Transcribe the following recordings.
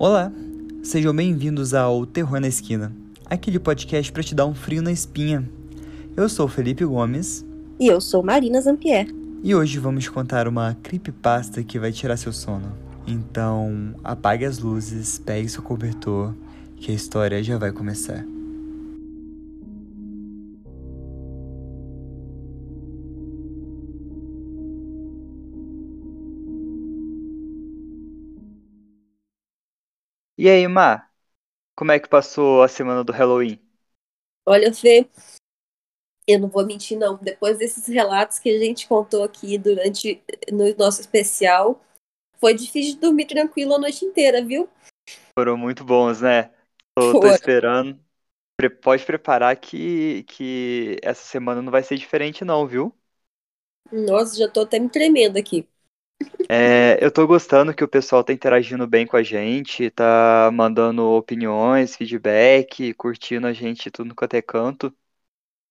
Olá, sejam bem-vindos ao Terror na Esquina, aquele podcast para te dar um frio na espinha. Eu sou Felipe Gomes. E eu sou Marina Zampier. E hoje vamos contar uma creepypasta que vai tirar seu sono. Então, apague as luzes, pegue seu cobertor, que a história já vai começar. E aí, Má? Como é que passou a semana do Halloween? Olha, Fê, eu não vou mentir, não. Depois desses relatos que a gente contou aqui durante no nosso especial, foi difícil de dormir tranquilo a noite inteira, viu? Foram muito bons, né? Tô, tô esperando. Pode preparar que, que essa semana não vai ser diferente, não, viu? Nossa, já tô até me tremendo aqui. É, eu tô gostando que o pessoal tá interagindo bem com a gente, tá mandando opiniões, feedback, curtindo a gente tudo quanto é canto.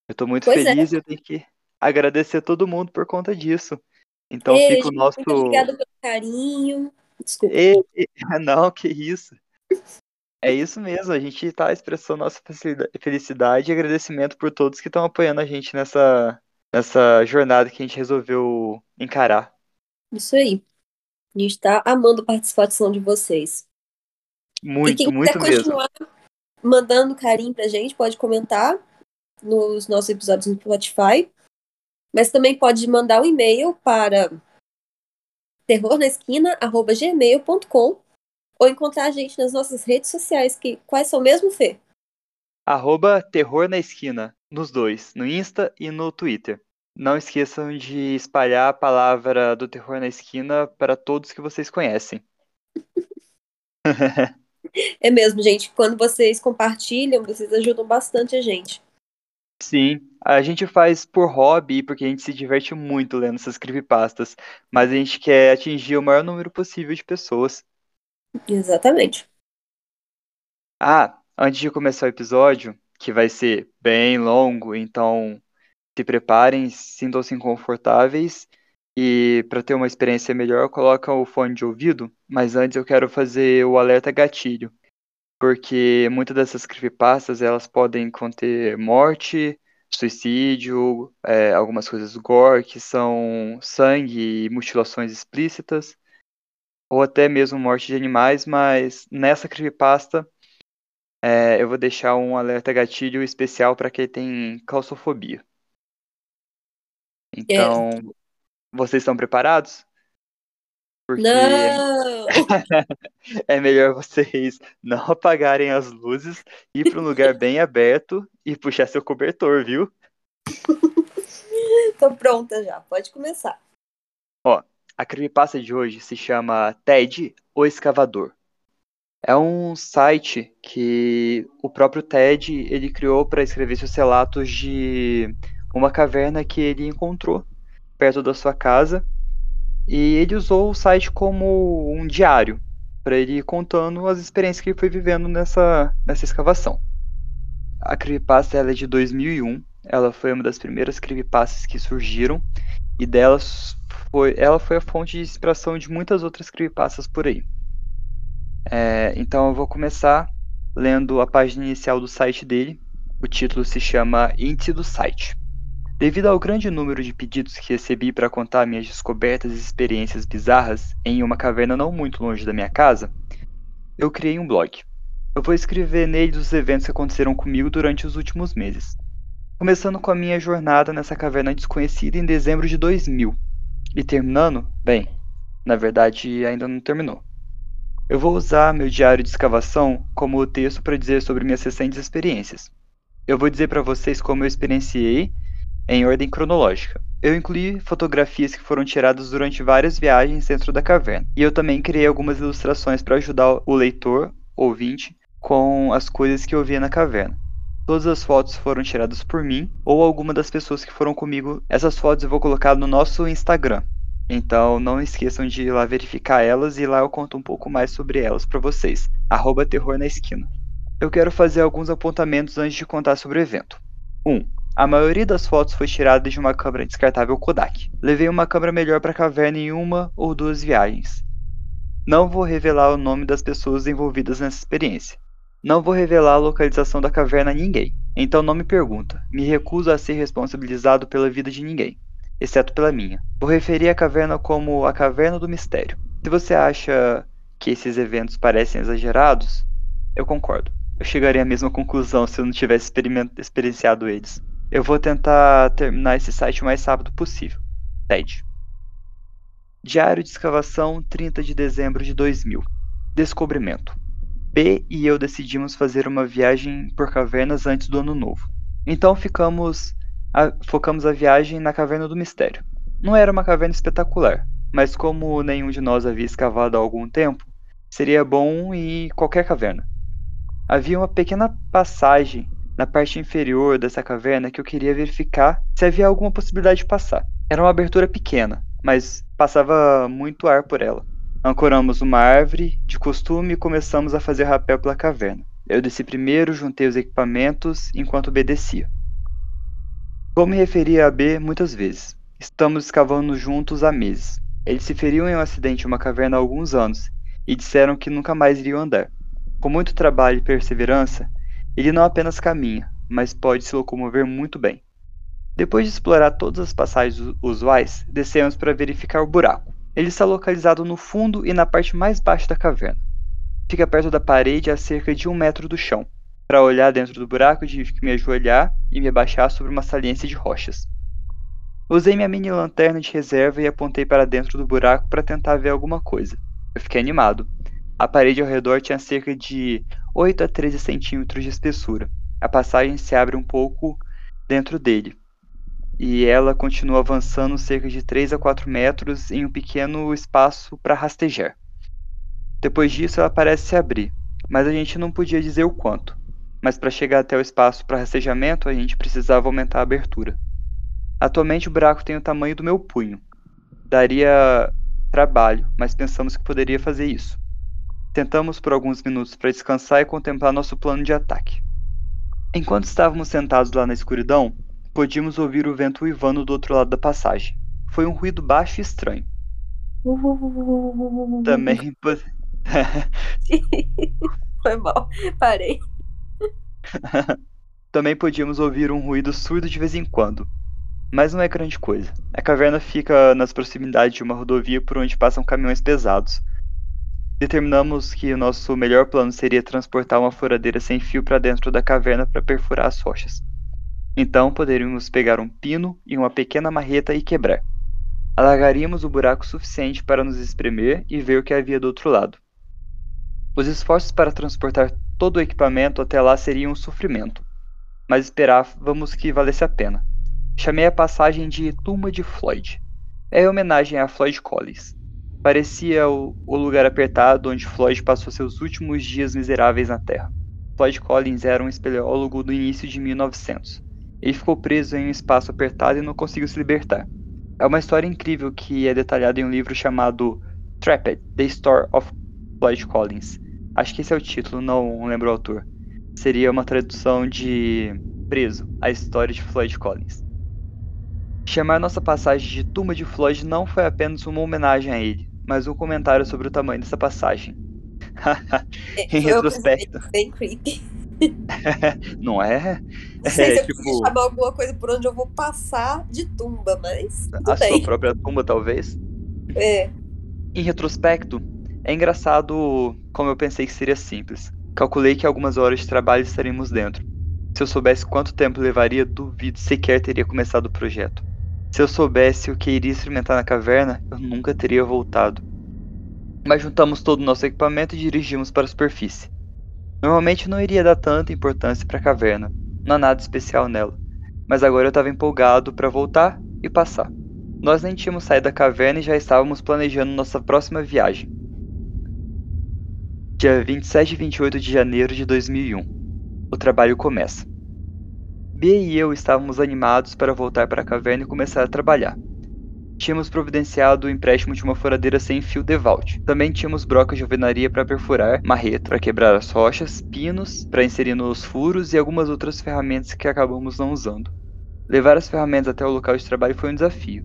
Eu tô muito Pois é. feliz e eu tenho que agradecer todo mundo por conta disso. Então Ei, fica o nosso. Muito obrigada pelo carinho. Desculpa. E- e- Não, que isso. É isso mesmo, a gente tá expressando nossa felicida- felicidade e agradecimento por todos que estão apoiando a gente nessa, nessa jornada que a gente resolveu encarar. Isso aí. A gente tá amando a participação de vocês. e Muito, quem muito quiser mesmo. continuar mandando carinho pra gente, pode comentar nos nossos episódios no Spotify. Mas também pode mandar um e-mail para terrornaesquina.gmail.com ou encontrar a gente nas nossas redes sociais, que quais são mesmo, Fê? Arroba Terror na Esquina, nos dois, no Insta e no Twitter. Não esqueçam de espalhar a palavra do Terror na Esquina para todos que vocês conhecem. É mesmo, gente. Quando vocês compartilham, vocês ajudam bastante a gente. Sim, a gente faz por hobby, porque a gente se diverte muito lendo essas creepypastas, mas a gente quer atingir o maior número possível de pessoas. Exatamente. Ah, antes de começar o episódio, que vai ser bem longo, então se preparem, sintam-se confortáveis e para ter uma experiência melhor, coloca o fone de ouvido, mas antes eu quero fazer o alerta gatilho, porque muitas dessas creepypastas elas podem conter morte, suicídio, é, algumas coisas gore, que são sangue e mutilações explícitas, ou até mesmo morte de animais, mas nessa creepypasta é, eu vou deixar um alerta gatilho especial para quem tem claustrofobia. Então, vocês estão preparados? Porque Não! é melhor vocês não apagarem as luzes, ir para um lugar bem aberto e puxar seu cobertor, viu? Tô pronta já. Pode começar. A creepypasta de hoje se chama Ted, o Escavador. É um site que o próprio Ted ele criou para escrever seus relatos de uma caverna que ele encontrou perto da sua casa e ele usou o site como um diário para ele ir contando as experiências que ele foi vivendo nessa, nessa escavação. A creepypasta ela é de 2001, ela foi uma das primeiras creepypastas que surgiram e delas foi, ela foi a fonte de inspiração de muitas outras creepypastas por aí. É, então eu vou começar lendo a página inicial do site dele. O título se chama Índice do site. Devido ao grande número de pedidos que recebi para contar minhas descobertas e experiências bizarras em uma caverna não muito longe da minha casa, eu criei um blog. Eu vou escrever nele os eventos que aconteceram comigo durante os últimos meses. Começando com a minha jornada nessa caverna desconhecida em dezembro de 2000. E terminando, bem, na verdade ainda não terminou. Eu vou usar meu diário de escavação como texto para dizer sobre minhas recentes experiências. Eu vou dizer para vocês como eu experienciei em ordem cronológica. Eu incluí fotografias que foram tiradas durante várias viagens dentro da caverna. E eu também criei algumas ilustrações para ajudar o leitor, ouvinte, com as coisas que eu via na caverna. Todas as fotos foram tiradas por mim ou alguma das pessoas que foram comigo. Essas fotos eu vou colocar no nosso Instagram. Então não esqueçam de ir lá verificar elas e lá eu conto um pouco mais sobre elas para vocês. Arroba Terror na Esquina. Eu quero fazer alguns apontamentos antes de contar sobre o evento. 1. Um, a maioria das fotos foi tirada de uma câmera descartável Kodak. Levei uma câmera melhor para a caverna em uma ou duas viagens. Não vou revelar o nome das pessoas envolvidas nessa experiência. Não vou revelar a localização da caverna a ninguém. Então não me pergunta. Me recuso a ser responsabilizado pela vida de ninguém, exceto pela minha. Vou referir a caverna como a Caverna do Mistério. Se você acha que esses eventos parecem exagerados, eu concordo. Eu chegaria à mesma conclusão se eu não tivesse experienciado eles. Eu vou tentar terminar esse site o mais rápido possível. TED. Diário de escavação, 30 de dezembro de 2000. Descobrimento. P e eu decidimos fazer uma viagem por cavernas antes do ano novo. Então ficamos a, focamos a viagem na Caverna do Mistério. Não era uma caverna espetacular, mas como nenhum de nós havia escavado há algum tempo, seria bom ir qualquer caverna. Havia uma pequena passagem na parte inferior dessa caverna que eu queria verificar se havia alguma possibilidade de passar. Era uma abertura pequena, mas passava muito ar por ela. Ancoramos uma árvore de costume e começamos a fazer rapel pela caverna. Eu desci primeiro, juntei os equipamentos enquanto B descia. Vou me referir a B muitas vezes. Estamos escavando juntos há meses. Eles se feriam em um acidente em uma caverna há alguns anos e disseram que nunca mais iriam andar. Com muito trabalho e perseverança, ele não apenas caminha, mas pode se locomover muito bem. Depois de explorar todas as passagens usuais, descemos para verificar o buraco. Ele está localizado no fundo e na parte mais baixa da caverna. Fica perto da parede a cerca de um metro do chão. Para olhar dentro do buraco, tive que me ajoelhar e me abaixar sobre uma saliência de rochas. Usei minha mini lanterna de reserva e apontei para dentro do buraco para tentar ver alguma coisa. Eu fiquei animado. A parede ao redor tinha cerca de 8 a 13 centímetros de espessura. A passagem se abre um pouco dentro dele, e ela continua avançando cerca de 3 a 4 metros em um pequeno espaço para rastejar. Depois disso, ela parece se abrir, mas a gente não podia dizer o quanto. Mas para chegar até o espaço para rastejamento, a gente precisava aumentar a abertura. Atualmente, o buraco tem o tamanho do meu punho. Daria trabalho, mas pensamos que poderia fazer isso. Tentamos por alguns minutos para descansar e contemplar nosso plano de ataque. Enquanto estávamos sentados lá na escuridão, Podíamos ouvir o vento uivando do outro lado da passagem. Foi um ruído baixo e estranho. Também. Foi mal, parei. Também podíamos ouvir um ruído surdo de vez em quando. Mas não é grande coisa. A caverna fica nas proximidades de uma rodovia por onde passam caminhões pesados. Determinamos que o nosso melhor plano seria transportar uma furadeira sem fio para dentro da caverna para perfurar as rochas. Então poderíamos pegar um pino e uma pequena marreta e quebrar. Alargaríamos o buraco suficiente para nos espremer e ver o que havia do outro lado. Os esforços para transportar todo o equipamento até lá seriam um sofrimento, mas esperávamos que valesse a pena. Chamei a passagem de Tumba de Floyd. É homenagem a Floyd Collins. Parecia o, o lugar apertado onde Floyd passou seus últimos dias miseráveis na Terra. Floyd Collins era um espeleólogo do início de 1900 ele ficou preso em um espaço apertado e não conseguiu se libertar. É uma história incrível que é detalhada em um livro chamado Trapped: The Story of Floyd Collins. Acho que esse é o título, não lembro o autor. Seria uma tradução de Preso: A História de Floyd Collins. Chamar nossa passagem de Tumba de Floyd não foi apenas uma homenagem a ele, mas um comentário sobre o tamanho dessa passagem. em retrospecto. Bem creepy. não é? Não sei é, se eu tipo... chamar alguma coisa por onde eu vou passar de tumba, mas. a bem. sua própria tumba, talvez? É. Em retrospecto, é engraçado como eu pensei que seria simples. Calculei que algumas horas de trabalho estaríamos dentro. Se eu soubesse quanto tempo levaria, duvido sequer teria começado o projeto. Se eu soubesse o que iria experimentar na caverna, eu nunca teria voltado. Mas juntamos todo o nosso equipamento e dirigimos para a superfície. Normalmente não iria dar tanta importância para a caverna, não há nada especial nela, mas agora eu estava empolgado para voltar e passar. Nós nem tínhamos saído da caverna e já estávamos planejando nossa próxima viagem. Dia 27 e 28 de janeiro de 2001. O trabalho começa. Bia e eu estávamos animados para voltar para a caverna e começar a trabalhar. Tínhamos providenciado o empréstimo de uma furadeira sem fio DeVault. Também tínhamos brocas de alvenaria para perfurar, marreta para quebrar as rochas, pinos para inserir nos furos e algumas outras ferramentas que acabamos não usando. Levar as ferramentas até o local de trabalho foi um desafio.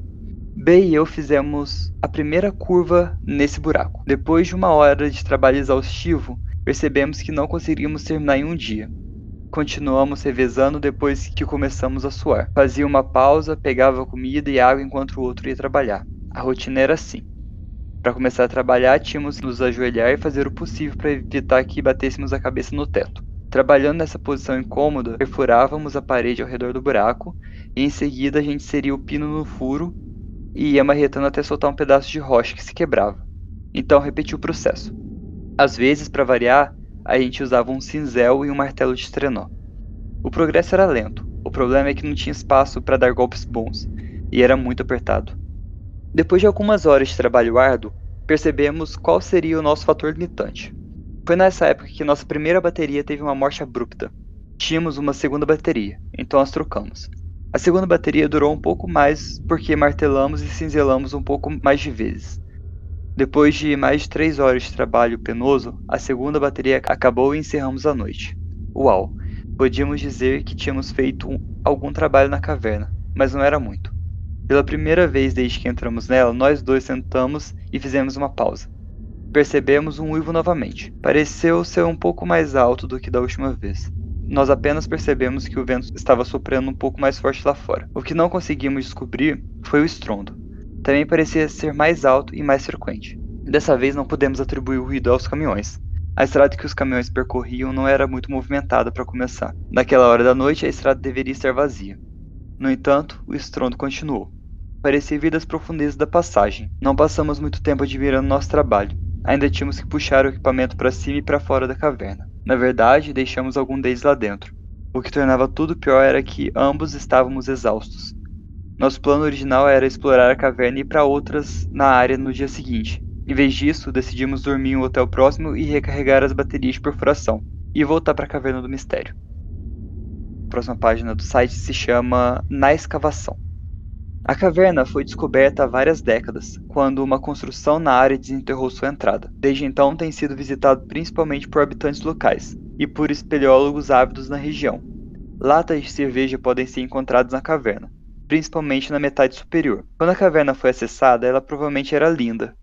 B e eu fizemos a primeira curva nesse buraco. Depois de uma hora de trabalho exaustivo, percebemos que não conseguiríamos terminar em um dia. Continuamos revezando depois que começamos a suar. Fazia uma pausa, pegava comida e água enquanto o outro ia trabalhar. A rotina era assim. Para começar a trabalhar, tínhamos que nos ajoelhar e fazer o possível para evitar que batêssemos a cabeça no teto. Trabalhando nessa posição incômoda, perfurávamos a parede ao redor do buraco e em seguida a gente seria o pino no furo e ia marretando até soltar um pedaço de rocha que se quebrava. Então repetia o processo. Às vezes, para variar, a gente usava um cinzel e um martelo de trenó. O progresso era lento, o problema é que não tinha espaço para dar golpes bons, e era muito apertado. Depois de algumas horas de trabalho árduo, percebemos qual seria o nosso fator limitante. Foi nessa época que nossa primeira bateria teve uma morte abrupta. Tínhamos uma segunda bateria, então as trocamos. A segunda bateria durou um pouco mais porque martelamos e cinzelamos um pouco mais de vezes. Depois de mais três horas de trabalho penoso, a segunda bateria acabou e encerramos a noite. Uau! Podíamos dizer que tínhamos feito um, algum trabalho na caverna, mas não era muito. Pela primeira vez desde que entramos nela, nós dois sentamos e fizemos uma pausa. Percebemos um uivo novamente. Pareceu ser um pouco mais alto do que da última vez. Nós apenas percebemos que o vento estava soprando um pouco mais forte lá fora. O que não conseguimos descobrir foi o estrondo também parecia ser mais alto e mais frequente. Dessa vez não pudemos atribuir o ruído aos caminhões. A estrada que os caminhões percorriam não era muito movimentada para começar. Naquela hora da noite, a estrada deveria estar vazia. No entanto, o estrondo continuou. Parecia vir das profundezas da passagem. Não passamos muito tempo admirando nosso trabalho. Ainda tínhamos que puxar o equipamento para cima e para fora da caverna. Na verdade, deixamos algum deles lá dentro. O que tornava tudo pior era que ambos estávamos exaustos. Nosso plano original era explorar a caverna e ir para outras na área no dia seguinte. Em vez disso, decidimos dormir em um hotel próximo e recarregar as baterias de perfuração, e voltar para a Caverna do Mistério. A próxima página do site se chama Na Escavação. A caverna foi descoberta há várias décadas, quando uma construção na área desenterrou sua entrada. Desde então tem sido visitado principalmente por habitantes locais e por espeleólogos ávidos na região. Latas de cerveja podem ser encontradas na caverna, principalmente na metade superior. Quando a caverna foi acessada, ela provavelmente era linda.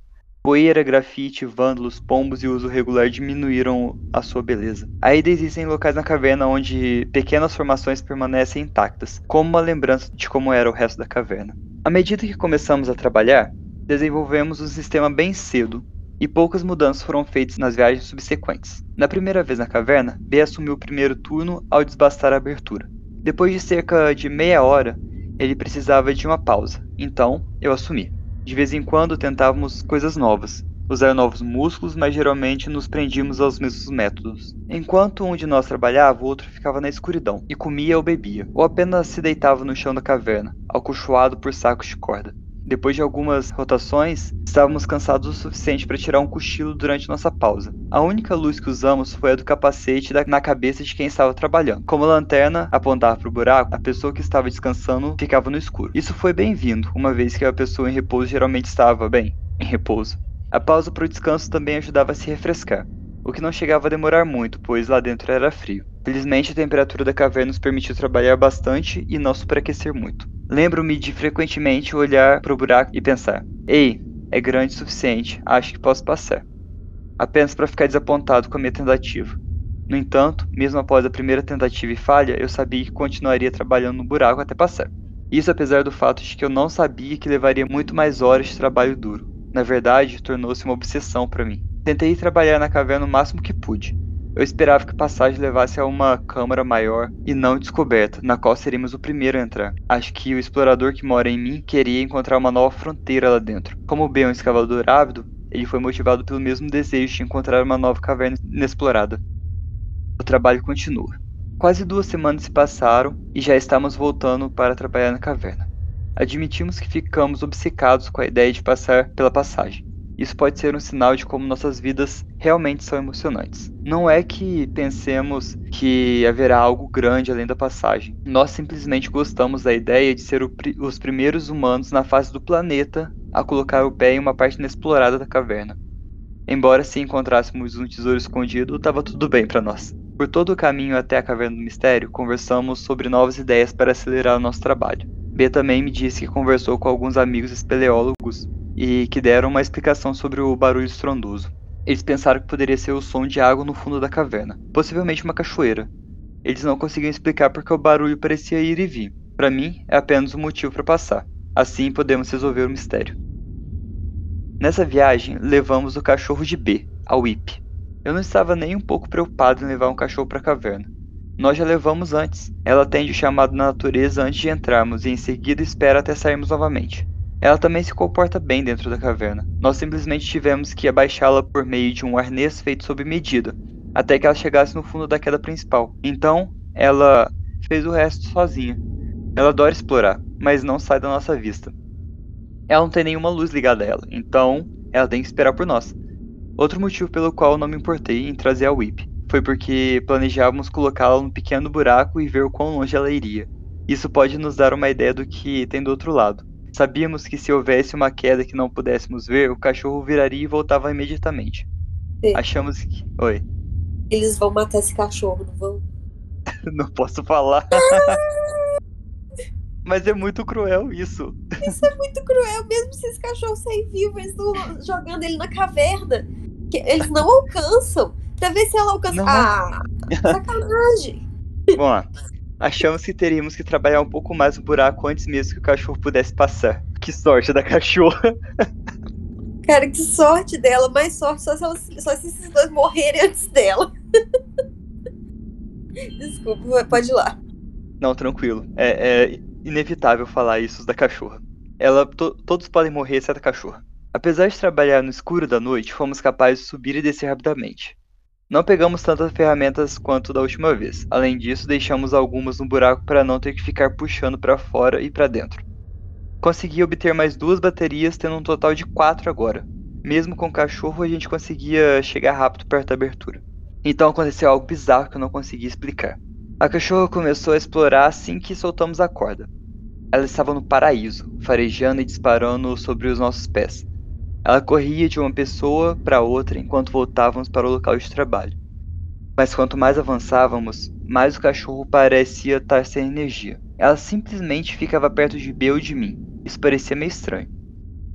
Poeira, grafite, vândalos, pombos e uso regular diminuíram a sua beleza. Ainda existem locais na caverna onde pequenas formações permanecem intactas, como uma lembrança de como era o resto da caverna. À medida que começamos a trabalhar, desenvolvemos o um sistema bem cedo, e poucas mudanças foram feitas nas viagens subsequentes. Na primeira vez na caverna, B assumiu o primeiro turno ao desbastar a abertura. Depois de cerca de meia hora, ele precisava de uma pausa, então eu assumi. De vez em quando tentávamos coisas novas, usar novos músculos, mas geralmente nos prendíamos aos mesmos métodos. Enquanto um de nós trabalhava, o outro ficava na escuridão e comia ou bebia, ou apenas se deitava no chão da caverna, acolchoado por sacos de corda. Depois de algumas rotações, estávamos cansados o suficiente para tirar um cochilo durante nossa pausa. A única luz que usamos foi a do capacete na cabeça de quem estava trabalhando. Como a lanterna apontava para o buraco, a pessoa que estava descansando ficava no escuro. Isso foi bem-vindo, uma vez que a pessoa em repouso geralmente estava, bem, em repouso. A pausa para o descanso também ajudava a se refrescar, o que não chegava a demorar muito, pois lá dentro era frio. Felizmente, a temperatura da caverna nos permitiu trabalhar bastante e não superaquecer muito. Lembro-me de frequentemente olhar para o buraco e pensar: Ei, é grande o suficiente, acho que posso passar. Apenas para ficar desapontado com a minha tentativa. No entanto, mesmo após a primeira tentativa e falha, eu sabia que continuaria trabalhando no buraco até passar. Isso apesar do fato de que eu não sabia que levaria muito mais horas de trabalho duro. Na verdade, tornou-se uma obsessão para mim. Tentei trabalhar na caverna o máximo que pude, eu esperava que a passagem levasse a uma câmara maior e não descoberta, na qual seríamos o primeiro a entrar. Acho que o explorador que mora em mim queria encontrar uma nova fronteira lá dentro. Como bem é um escavador ávido, ele foi motivado pelo mesmo desejo de encontrar uma nova caverna inexplorada. O trabalho continua. Quase duas semanas se passaram e já estamos voltando para trabalhar na caverna. Admitimos que ficamos obcecados com a ideia de passar pela passagem. Isso pode ser um sinal de como nossas vidas realmente são emocionantes. Não é que pensemos que haverá algo grande além da passagem. Nós simplesmente gostamos da ideia de ser os primeiros humanos na face do planeta a colocar o pé em uma parte inexplorada da caverna. Embora se encontrássemos um tesouro escondido, estava tudo bem para nós. Por todo o caminho até a Caverna do Mistério, conversamos sobre novas ideias para acelerar o nosso trabalho. B também me disse que conversou com alguns amigos espeleólogos e que deram uma explicação sobre o barulho estrondoso. Eles pensaram que poderia ser o som de água no fundo da caverna, possivelmente uma cachoeira. Eles não conseguiam explicar porque o barulho parecia ir e vir. Para mim, é apenas um motivo para passar. Assim podemos resolver o mistério. Nessa viagem, levamos o cachorro de B, a Whip. Eu não estava nem um pouco preocupado em levar um cachorro para a caverna. Nós já levamos antes. Ela atende o chamado na natureza antes de entrarmos e em seguida espera até sairmos novamente. Ela também se comporta bem dentro da caverna. Nós simplesmente tivemos que abaixá-la por meio de um arnês feito sob medida, até que ela chegasse no fundo da queda principal. Então, ela fez o resto sozinha. Ela adora explorar, mas não sai da nossa vista. Ela não tem nenhuma luz ligada a ela, então ela tem que esperar por nós. Outro motivo pelo qual não me importei em trazer a Whip foi porque planejávamos colocá-la num pequeno buraco e ver o quão longe ela iria. Isso pode nos dar uma ideia do que tem do outro lado. Sabíamos que se houvesse uma queda que não pudéssemos ver, o cachorro viraria e voltava imediatamente. Sim. Achamos que. Oi. Eles vão matar esse cachorro, não vão? não posso falar. Mas é muito cruel isso. Isso é muito cruel, mesmo se esse cachorro sair vivo, eles estão jogando ele na caverna. Que eles não alcançam. Pra ver se ela alcança. Não. Ah, sacanagem. Bom, ó, achamos que teríamos que trabalhar um pouco mais no buraco antes mesmo que o cachorro pudesse passar. Que sorte da cachorra. Cara, que sorte dela. Mais sorte só se, ela, só se esses dois morrerem antes dela. Desculpa, pode ir lá. Não, tranquilo. É, é inevitável falar isso da cachorra. Ela, to- todos podem morrer exceto a cachorra. Apesar de trabalhar no escuro da noite, fomos capazes de subir e descer rapidamente. Não pegamos tantas ferramentas quanto da última vez. Além disso, deixamos algumas no buraco para não ter que ficar puxando para fora e para dentro. Consegui obter mais duas baterias, tendo um total de quatro agora. Mesmo com o cachorro, a gente conseguia chegar rápido perto da abertura. Então aconteceu algo bizarro que eu não consegui explicar. A cachorra começou a explorar assim que soltamos a corda. Ela estava no paraíso, farejando e disparando sobre os nossos pés. Ela corria de uma pessoa para outra enquanto voltávamos para o local de trabalho. Mas quanto mais avançávamos, mais o cachorro parecia estar sem energia. Ela simplesmente ficava perto de B ou de mim. Isso parecia meio estranho.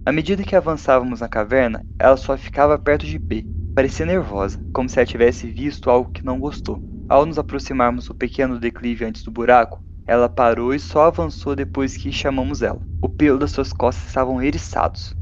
À medida que avançávamos na caverna, ela só ficava perto de B. Parecia nervosa, como se ela tivesse visto algo que não gostou. Ao nos aproximarmos do pequeno declive antes do buraco, ela parou e só avançou depois que chamamos ela. O pelo das suas costas estavam eriçados.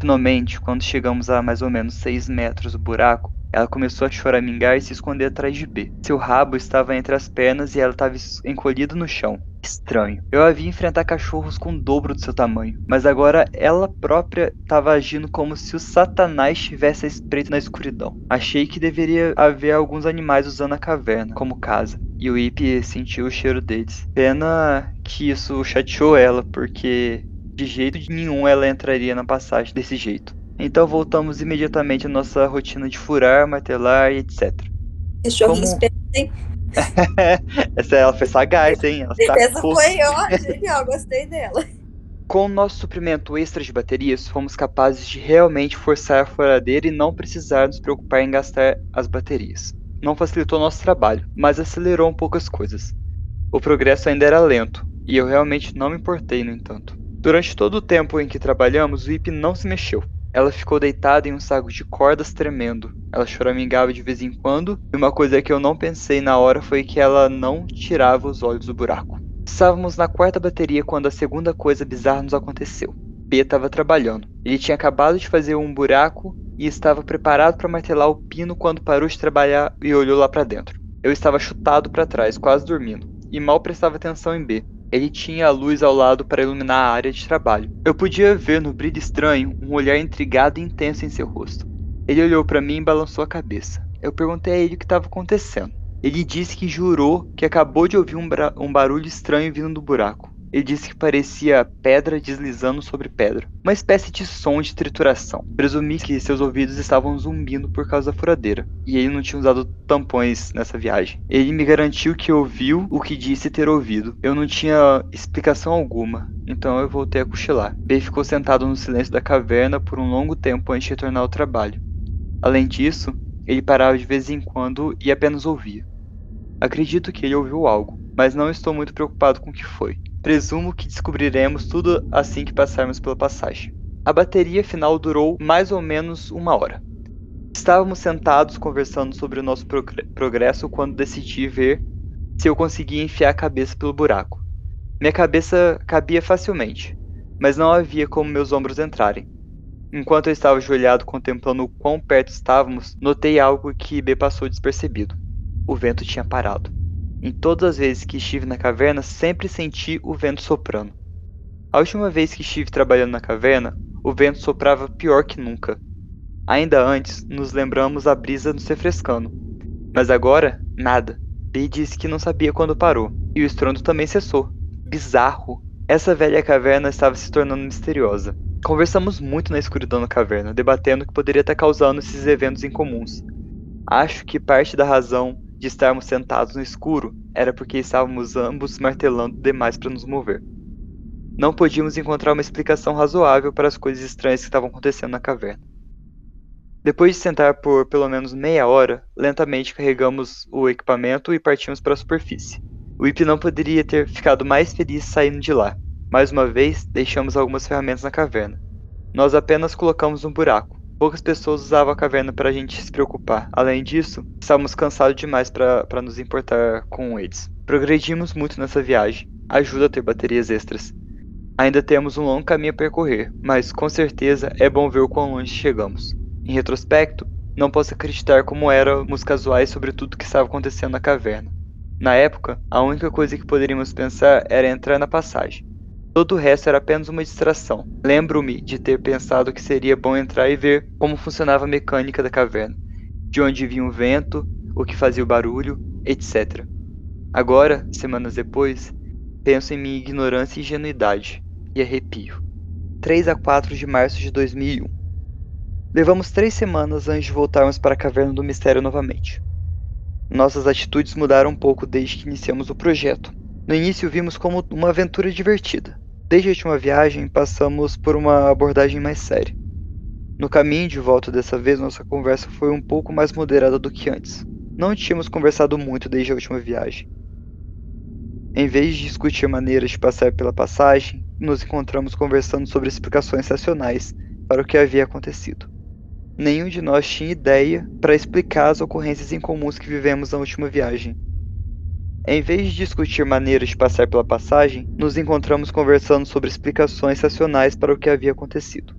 Finalmente, quando chegamos a mais ou menos 6 metros do buraco, ela começou a choramingar e se esconder atrás de B. Seu rabo estava entre as pernas e ela estava es- encolhida no chão. Estranho. Eu a vi enfrentar cachorros com o dobro do seu tamanho, mas agora ela própria estava agindo como se o Satanás estivesse à na escuridão. Achei que deveria haver alguns animais usando a caverna como casa, e o Ip sentiu o cheiro deles. Pena que isso chateou ela, porque de jeito nenhum ela entraria na passagem desse jeito. Então voltamos imediatamente à nossa rotina de furar, martelar e etc. Cachorrinho Como- esperto, hein? Essa ela foi sagaz, hein? Ela Essa sacou. foi, ó, genial, gostei dela. Com o nosso suprimento extra de baterias, fomos capazes de realmente forçar a furadeira e não precisar nos preocupar em gastar as baterias. Não facilitou nosso trabalho, mas acelerou um pouco as coisas. O progresso ainda era lento, e eu realmente não me importei, no entanto. Durante todo o tempo em que trabalhamos, o não se mexeu. Ela ficou deitada em um saco de cordas tremendo. Ela choramingava de vez em quando, e uma coisa que eu não pensei na hora foi que ela não tirava os olhos do buraco. Estávamos na quarta bateria quando a segunda coisa bizarra nos aconteceu. B estava trabalhando. Ele tinha acabado de fazer um buraco e estava preparado para martelar o pino quando parou de trabalhar e olhou lá para dentro. Eu estava chutado para trás, quase dormindo, e mal prestava atenção em B. Ele tinha a luz ao lado para iluminar a área de trabalho. Eu podia ver no brilho estranho um olhar intrigado e intenso em seu rosto. Ele olhou para mim e balançou a cabeça. Eu perguntei a ele o que estava acontecendo. Ele disse que jurou que acabou de ouvir um, um barulho estranho vindo do buraco. Ele disse que parecia pedra deslizando sobre pedra. Uma espécie de som de trituração. Presumi que seus ouvidos estavam zumbindo por causa da furadeira. E ele não tinha usado tampões nessa viagem. Ele me garantiu que ouviu o que disse ter ouvido. Eu não tinha explicação alguma. Então eu voltei a cochilar. B ficou sentado no silêncio da caverna por um longo tempo antes de retornar ao trabalho. Além disso, ele parava de vez em quando e apenas ouvia. Acredito que ele ouviu algo, mas não estou muito preocupado com o que foi. Presumo que descobriremos tudo assim que passarmos pela passagem. A bateria final durou mais ou menos uma hora. Estávamos sentados conversando sobre o nosso progresso quando decidi ver se eu conseguia enfiar a cabeça pelo buraco. Minha cabeça cabia facilmente, mas não havia como meus ombros entrarem. Enquanto eu estava ajoelhado contemplando o quão perto estávamos, notei algo que me passou despercebido. O vento tinha parado. Em todas as vezes que estive na caverna, sempre senti o vento soprando. A última vez que estive trabalhando na caverna, o vento soprava pior que nunca. Ainda antes, nos lembramos a brisa nos refrescando. Mas agora, nada. B disse que não sabia quando parou, e o estrondo também cessou. Bizarro! Essa velha caverna estava se tornando misteriosa. Conversamos muito na escuridão da caverna, debatendo o que poderia estar causando esses eventos incomuns. Acho que parte da razão de estarmos sentados no escuro era porque estávamos ambos martelando demais para nos mover. Não podíamos encontrar uma explicação razoável para as coisas estranhas que estavam acontecendo na caverna. Depois de sentar por pelo menos meia hora, lentamente carregamos o equipamento e partimos para a superfície. O Ip não poderia ter ficado mais feliz saindo de lá. Mais uma vez, deixamos algumas ferramentas na caverna. Nós apenas colocamos um buraco. Poucas pessoas usavam a caverna para a gente se preocupar. Além disso, estávamos cansados demais para nos importar com eles. Progredimos muito nessa viagem. Ajuda a ter baterias extras. Ainda temos um longo caminho a percorrer, mas com certeza é bom ver o quão longe chegamos. Em retrospecto, não posso acreditar como éramos casuais sobre tudo que estava acontecendo na caverna. Na época, a única coisa que poderíamos pensar era entrar na passagem. Todo o resto era apenas uma distração. Lembro-me de ter pensado que seria bom entrar e ver como funcionava a mecânica da caverna, de onde vinha o vento, o que fazia o barulho, etc. Agora, semanas depois, penso em minha ignorância e ingenuidade e arrepio. 3 a 4 de março de 2001. Levamos três semanas antes de voltarmos para a Caverna do Mistério novamente. Nossas atitudes mudaram um pouco desde que iniciamos o projeto. No início vimos como uma aventura divertida. Desde a última viagem, passamos por uma abordagem mais séria. No caminho de volta dessa vez, nossa conversa foi um pouco mais moderada do que antes. Não tínhamos conversado muito desde a última viagem. Em vez de discutir maneiras de passar pela passagem, nos encontramos conversando sobre explicações racionais para o que havia acontecido. Nenhum de nós tinha ideia para explicar as ocorrências incomuns que vivemos na última viagem. Em vez de discutir maneiras de passar pela passagem, nos encontramos conversando sobre explicações racionais para o que havia acontecido.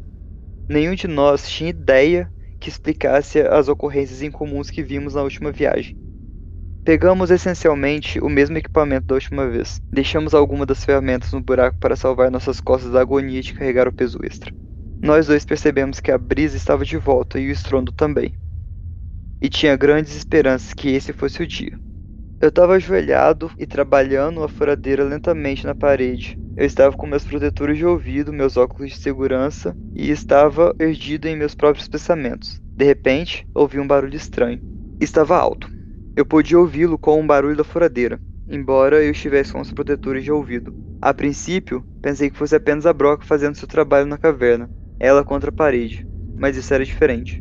Nenhum de nós tinha ideia que explicasse as ocorrências incomuns que vimos na última viagem. Pegamos essencialmente o mesmo equipamento da última vez. Deixamos algumas das ferramentas no buraco para salvar nossas costas da agonia de carregar o peso extra. Nós dois percebemos que a brisa estava de volta e o estrondo também. E tinha grandes esperanças que esse fosse o dia. Eu estava ajoelhado e trabalhando a furadeira lentamente na parede. Eu estava com meus protetores de ouvido, meus óculos de segurança e estava perdido em meus próprios pensamentos. De repente, ouvi um barulho estranho. Estava alto. Eu podia ouvi-lo com um barulho da furadeira, embora eu estivesse com os protetores de ouvido. A princípio, pensei que fosse apenas a broca fazendo seu trabalho na caverna, ela contra a parede, mas isso era diferente.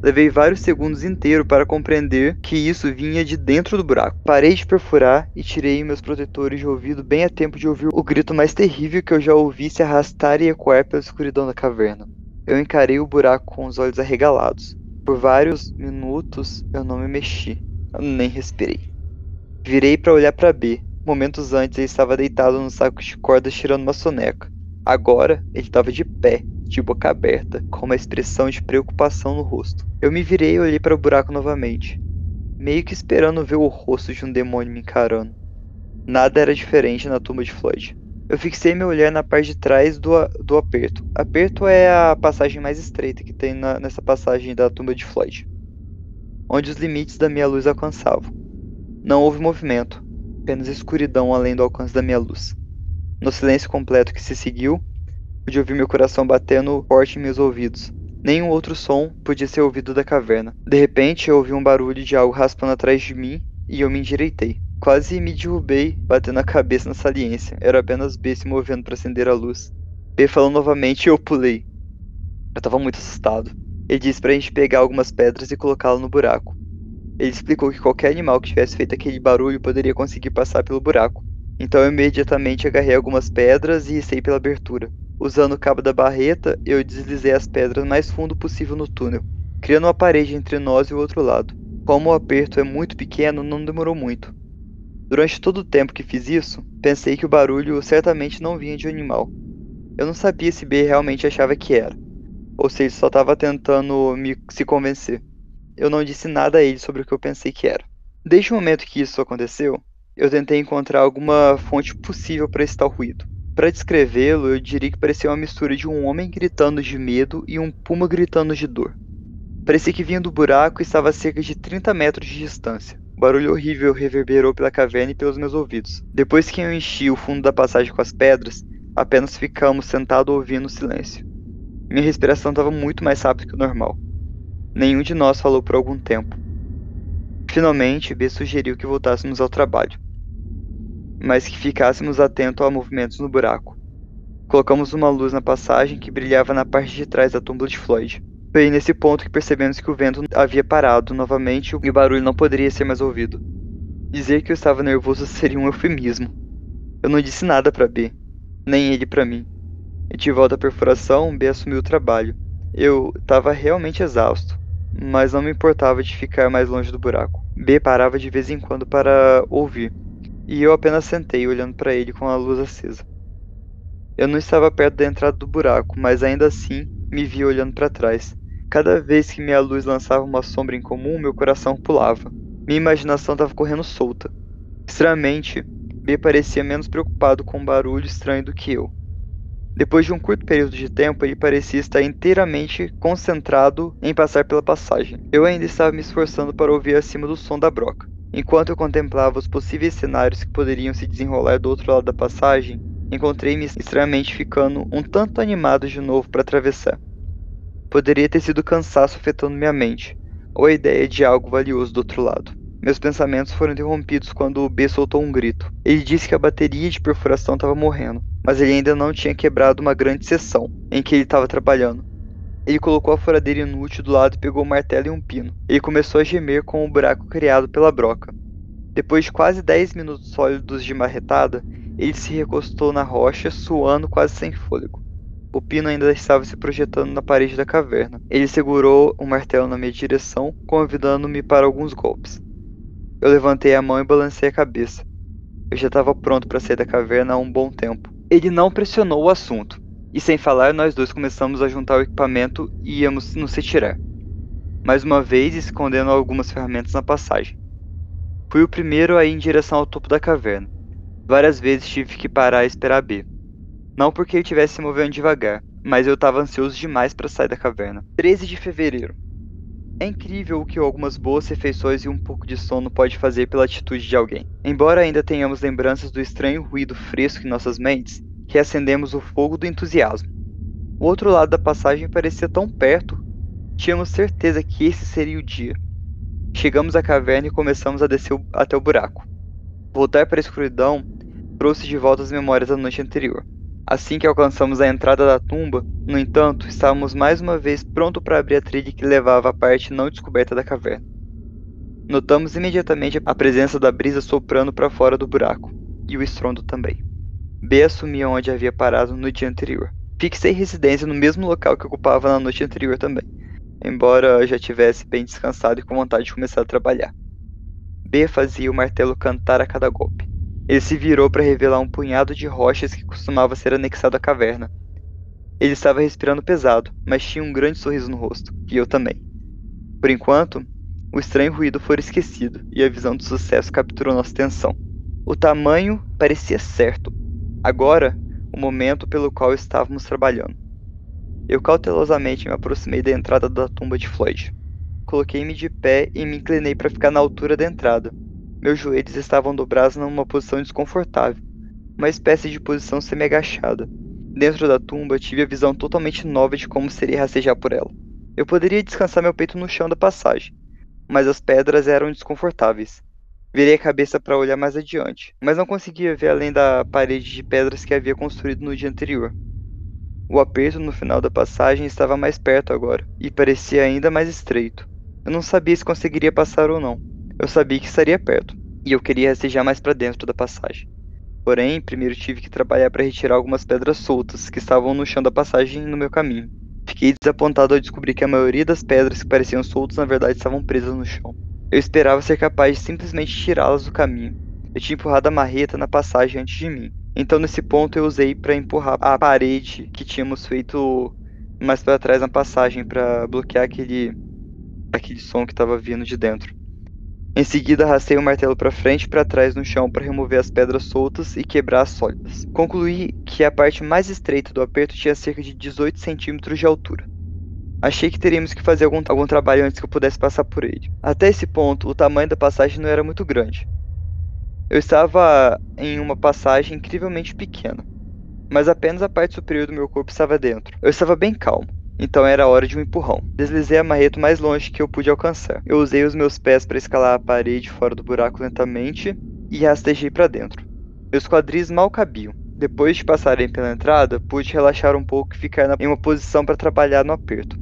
Levei vários segundos inteiros para compreender que isso vinha de dentro do buraco. Parei de perfurar e tirei meus protetores de ouvido bem a tempo de ouvir o grito mais terrível que eu já ouvi se arrastar e ecoar pela escuridão da caverna. Eu encarei o buraco com os olhos arregalados. Por vários minutos eu não me mexi, nem respirei. Virei para olhar para B. Momentos antes ele estava deitado no saco de cordas tirando uma soneca. Agora ele estava de pé, de boca aberta, com uma expressão de preocupação no rosto. Eu me virei e olhei para o buraco novamente, meio que esperando ver o rosto de um demônio me encarando. Nada era diferente na tumba de Floyd. Eu fixei meu olhar na parte de trás do, do aperto. Aperto é a passagem mais estreita que tem na, nessa passagem da tumba de Floyd, onde os limites da minha luz alcançavam. Não houve movimento, apenas escuridão além do alcance da minha luz. No silêncio completo que se seguiu, pude ouvir meu coração batendo forte em meus ouvidos. Nenhum outro som podia ser ouvido da caverna. De repente, eu ouvi um barulho de algo raspando atrás de mim e eu me endireitei. Quase me derrubei, batendo a cabeça na saliência. Era apenas B se movendo para acender a luz. B falou novamente e eu pulei. Eu estava muito assustado. Ele disse para a gente pegar algumas pedras e colocá-las no buraco. Ele explicou que qualquer animal que tivesse feito aquele barulho poderia conseguir passar pelo buraco. Então eu imediatamente agarrei algumas pedras e saí pela abertura. Usando o cabo da barreta, eu deslizei as pedras mais fundo possível no túnel, criando uma parede entre nós e o outro lado. Como o aperto é muito pequeno, não demorou muito. Durante todo o tempo que fiz isso, pensei que o barulho certamente não vinha de um animal. Eu não sabia se B realmente achava que era, ou se ele só estava tentando me se convencer. Eu não disse nada a ele sobre o que eu pensei que era. Desde o momento que isso aconteceu, eu tentei encontrar alguma fonte possível para esse tal ruído. Para descrevê-lo, eu diria que parecia uma mistura de um homem gritando de medo e um puma gritando de dor. Parecia que vinha do buraco e estava a cerca de 30 metros de distância. O barulho horrível reverberou pela caverna e pelos meus ouvidos. Depois que eu enchi o fundo da passagem com as pedras, apenas ficamos sentados ouvindo o silêncio. Minha respiração estava muito mais rápida que o normal. Nenhum de nós falou por algum tempo. Finalmente, B sugeriu que voltássemos ao trabalho, mas que ficássemos atentos a movimentos no buraco. Colocamos uma luz na passagem que brilhava na parte de trás da tumba de Floyd. Foi nesse ponto que percebemos que o vento havia parado novamente e o barulho não poderia ser mais ouvido. Dizer que eu estava nervoso seria um eufemismo. Eu não disse nada para B, nem ele para mim. E de volta à perfuração, B assumiu o trabalho. Eu estava realmente exausto, mas não me importava de ficar mais longe do buraco. B parava de vez em quando para ouvir, e eu apenas sentei olhando para ele com a luz acesa. Eu não estava perto da entrada do buraco, mas ainda assim me vi olhando para trás. Cada vez que minha luz lançava uma sombra incomum, meu coração pulava. Minha imaginação estava correndo solta. Estranhamente, B parecia menos preocupado com um barulho estranho do que eu. Depois de um curto período de tempo, ele parecia estar inteiramente concentrado em passar pela passagem. Eu ainda estava me esforçando para ouvir acima do som da broca. Enquanto eu contemplava os possíveis cenários que poderiam se desenrolar do outro lado da passagem, encontrei-me estranhamente ficando um tanto animado de novo para atravessar. Poderia ter sido cansaço afetando minha mente, ou a ideia de algo valioso do outro lado. Meus pensamentos foram interrompidos quando o B soltou um grito. Ele disse que a bateria de perfuração estava morrendo, mas ele ainda não tinha quebrado uma grande seção em que ele estava trabalhando. Ele colocou a furadeira inútil do lado e pegou um martelo e um pino. Ele começou a gemer com o buraco criado pela broca. Depois de quase 10 minutos sólidos de marretada, ele se recostou na rocha, suando quase sem fôlego. O pino ainda estava se projetando na parede da caverna. Ele segurou o martelo na minha direção, convidando-me para alguns golpes. Eu levantei a mão e balancei a cabeça. Eu já estava pronto para sair da caverna há um bom tempo. Ele não pressionou o assunto, e sem falar, nós dois começamos a juntar o equipamento e íamos nos retirar. Mais uma vez, escondendo algumas ferramentas na passagem. Fui o primeiro a ir em direção ao topo da caverna. Várias vezes tive que parar e esperar B. Não porque ele estivesse se movendo devagar, mas eu estava ansioso demais para sair da caverna. 13 de fevereiro. É incrível o que algumas boas refeições e um pouco de sono pode fazer pela atitude de alguém. Embora ainda tenhamos lembranças do estranho ruído fresco em nossas mentes, reacendemos o fogo do entusiasmo. O outro lado da passagem parecia tão perto, tínhamos certeza que esse seria o dia. Chegamos à caverna e começamos a descer até o buraco. Voltar para a escuridão trouxe de volta as memórias da noite anterior. Assim que alcançamos a entrada da tumba, no entanto, estávamos mais uma vez prontos para abrir a trilha que levava à parte não descoberta da caverna. Notamos imediatamente a presença da brisa soprando para fora do buraco, e o estrondo também. B assumia onde havia parado no dia anterior. Fixei residência no mesmo local que ocupava na noite anterior também, embora já tivesse bem descansado e com vontade de começar a trabalhar. B fazia o martelo cantar a cada golpe. Ele se virou para revelar um punhado de rochas que costumava ser anexado à caverna. Ele estava respirando pesado, mas tinha um grande sorriso no rosto, e eu também. Por enquanto, o estranho ruído foi esquecido e a visão do sucesso capturou nossa atenção. O tamanho parecia certo. Agora, o momento pelo qual estávamos trabalhando. Eu cautelosamente me aproximei da entrada da tumba de Floyd. Coloquei-me de pé e me inclinei para ficar na altura da entrada, meus joelhos estavam dobrados numa posição desconfortável, uma espécie de posição semi-agachada. Dentro da tumba, tive a visão totalmente nova de como seria rastejar por ela. Eu poderia descansar meu peito no chão da passagem, mas as pedras eram desconfortáveis. Virei a cabeça para olhar mais adiante, mas não conseguia ver além da parede de pedras que havia construído no dia anterior. O aperto no final da passagem estava mais perto agora, e parecia ainda mais estreito. Eu não sabia se conseguiria passar ou não. Eu sabia que estaria perto, e eu queria rastejar mais para dentro da passagem. Porém, primeiro tive que trabalhar para retirar algumas pedras soltas que estavam no chão da passagem no meu caminho. Fiquei desapontado ao descobrir que a maioria das pedras que pareciam soltas na verdade estavam presas no chão. Eu esperava ser capaz de simplesmente tirá-las do caminho. Eu tinha empurrado a marreta na passagem antes de mim. Então nesse ponto eu usei para empurrar a parede que tínhamos feito mais para trás na passagem para bloquear aquele aquele som que estava vindo de dentro. Em seguida, arrastei o martelo para frente e para trás no chão para remover as pedras soltas e quebrar as sólidas. Concluí que a parte mais estreita do aperto tinha cerca de 18 centímetros de altura. Achei que teríamos que fazer algum, algum trabalho antes que eu pudesse passar por ele. Até esse ponto, o tamanho da passagem não era muito grande. Eu estava em uma passagem incrivelmente pequena, mas apenas a parte superior do meu corpo estava dentro. Eu estava bem calmo. Então era hora de um empurrão. Deslizei a marreta o mais longe que eu pude alcançar. Eu usei os meus pés para escalar a parede fora do buraco lentamente e rastejei para dentro. Meus quadris mal cabiam. Depois de passarem pela entrada, pude relaxar um pouco e ficar em uma posição para trabalhar no aperto.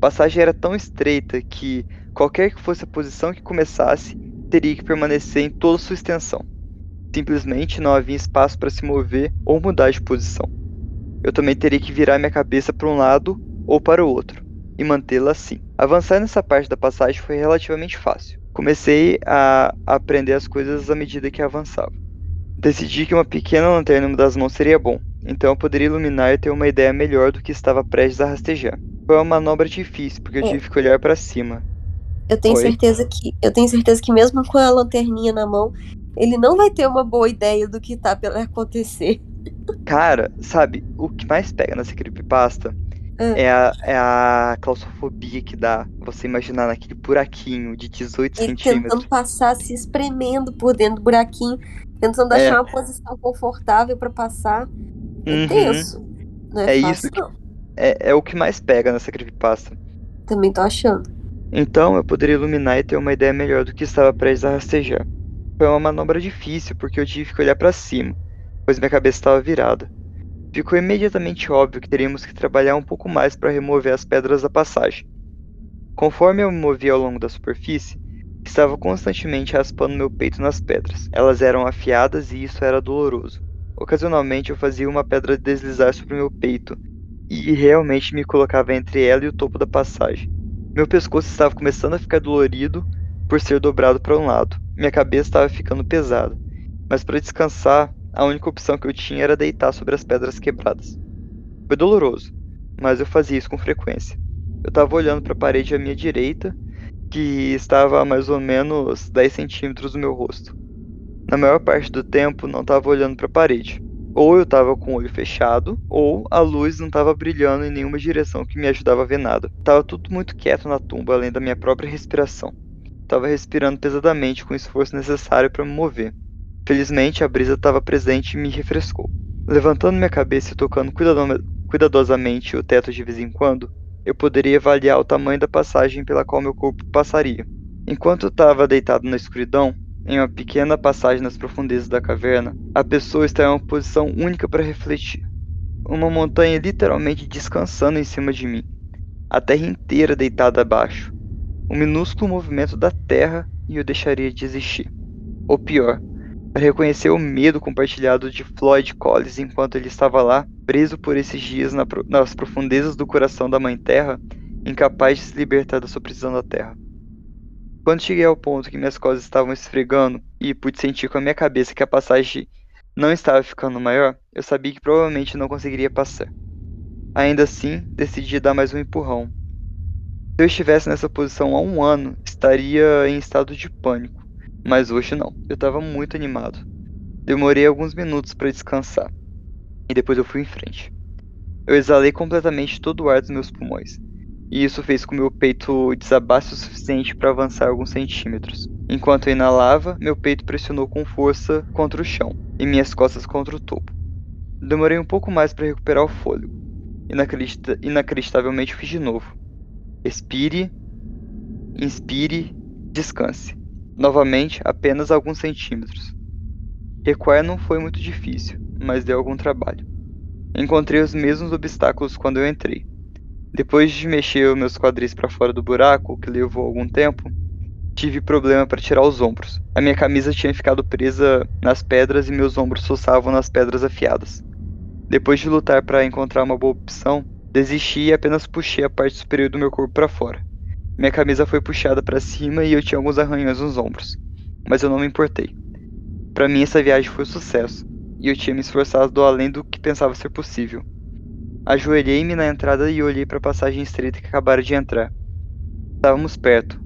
Passagem era tão estreita que, qualquer que fosse a posição que começasse, teria que permanecer em toda sua extensão. Simplesmente não havia espaço para se mover ou mudar de posição. Eu também teria que virar minha cabeça para um lado ou para o outro, e mantê-la assim. Avançar nessa parte da passagem foi relativamente fácil. Comecei a aprender as coisas à medida que avançava. Decidi que uma pequena lanterna em uma das mãos seria bom, então eu poderia iluminar e ter uma ideia melhor do que estava prestes a rastejar. Foi uma manobra difícil, porque eu é. tive que olhar para cima. Eu tenho Oi? certeza que eu tenho certeza que mesmo com a lanterninha na mão, ele não vai ter uma boa ideia do que tá para acontecer. Cara, sabe, o que mais pega nessa creepypasta é. é, a, é a claustrofobia que dá você imaginar naquele buraquinho de 18 Ele centímetros. tentando passar, se espremendo por dentro do buraquinho, tentando é. achar uma posição confortável para passar. É uhum. tenso. Não é, é fácil, isso que, é, é o que mais pega nessa creepypasta. Também tô achando. Então eu poderia iluminar e ter uma ideia melhor do que estava prestes a rastejar. Foi uma manobra difícil porque eu tive que olhar para cima, pois minha cabeça estava virada. Ficou imediatamente óbvio que teríamos que trabalhar um pouco mais para remover as pedras da passagem. Conforme eu me movia ao longo da superfície, estava constantemente raspando meu peito nas pedras. Elas eram afiadas e isso era doloroso. Ocasionalmente eu fazia uma pedra deslizar sobre meu peito e realmente me colocava entre ela e o topo da passagem. Meu pescoço estava começando a ficar dolorido por ser dobrado para um lado. Minha cabeça estava ficando pesada, mas para descansar a única opção que eu tinha era deitar sobre as pedras quebradas. Foi doloroso, mas eu fazia isso com frequência. Eu estava olhando para a parede à minha direita, que estava a mais ou menos 10 centímetros do meu rosto. Na maior parte do tempo, não estava olhando para a parede. Ou eu estava com o olho fechado, ou a luz não estava brilhando em nenhuma direção que me ajudava a ver nada. Tava tudo muito quieto na tumba, além da minha própria respiração. Estava respirando pesadamente com o esforço necessário para me mover. Felizmente, a brisa estava presente e me refrescou. Levantando minha cabeça e tocando cuidadosamente o teto de vez em quando, eu poderia avaliar o tamanho da passagem pela qual meu corpo passaria. Enquanto estava deitado na escuridão, em uma pequena passagem nas profundezas da caverna, a pessoa está em uma posição única para refletir. Uma montanha literalmente descansando em cima de mim, a terra inteira deitada abaixo. Um minúsculo movimento da terra e eu deixaria de existir. Ou pior, para reconhecer o medo compartilhado de Floyd Collins enquanto ele estava lá, preso por esses dias na, nas profundezas do coração da Mãe Terra, incapaz de se libertar da sua prisão da Terra. Quando cheguei ao ponto que minhas costas estavam esfregando e pude sentir com a minha cabeça que a passagem não estava ficando maior, eu sabia que provavelmente não conseguiria passar. Ainda assim, decidi dar mais um empurrão. Se eu estivesse nessa posição há um ano, estaria em estado de pânico. Mas hoje não. Eu estava muito animado. Demorei alguns minutos para descansar. E depois eu fui em frente. Eu exalei completamente todo o ar dos meus pulmões. E isso fez com que meu peito desabasse o suficiente para avançar alguns centímetros. Enquanto eu inalava, meu peito pressionou com força contra o chão e minhas costas contra o topo. Demorei um pouco mais para recuperar o fôlego. Inacredita inacreditavelmente fiz de novo. Expire, inspire, descanse novamente apenas alguns centímetros. Recuar não foi muito difícil, mas deu algum trabalho. Encontrei os mesmos obstáculos quando eu entrei. Depois de mexer os meus quadris para fora do buraco, que levou algum tempo, tive problema para tirar os ombros. A minha camisa tinha ficado presa nas pedras e meus ombros soçavam nas pedras afiadas. Depois de lutar para encontrar uma boa opção, desisti e apenas puxei a parte superior do meu corpo para fora. Minha camisa foi puxada para cima e eu tinha alguns arranhões nos ombros, mas eu não me importei. Para mim essa viagem foi um sucesso, e eu tinha me esforçado além do que pensava ser possível. Ajoelhei-me na entrada e olhei para a passagem estreita que acabara de entrar. Estávamos perto.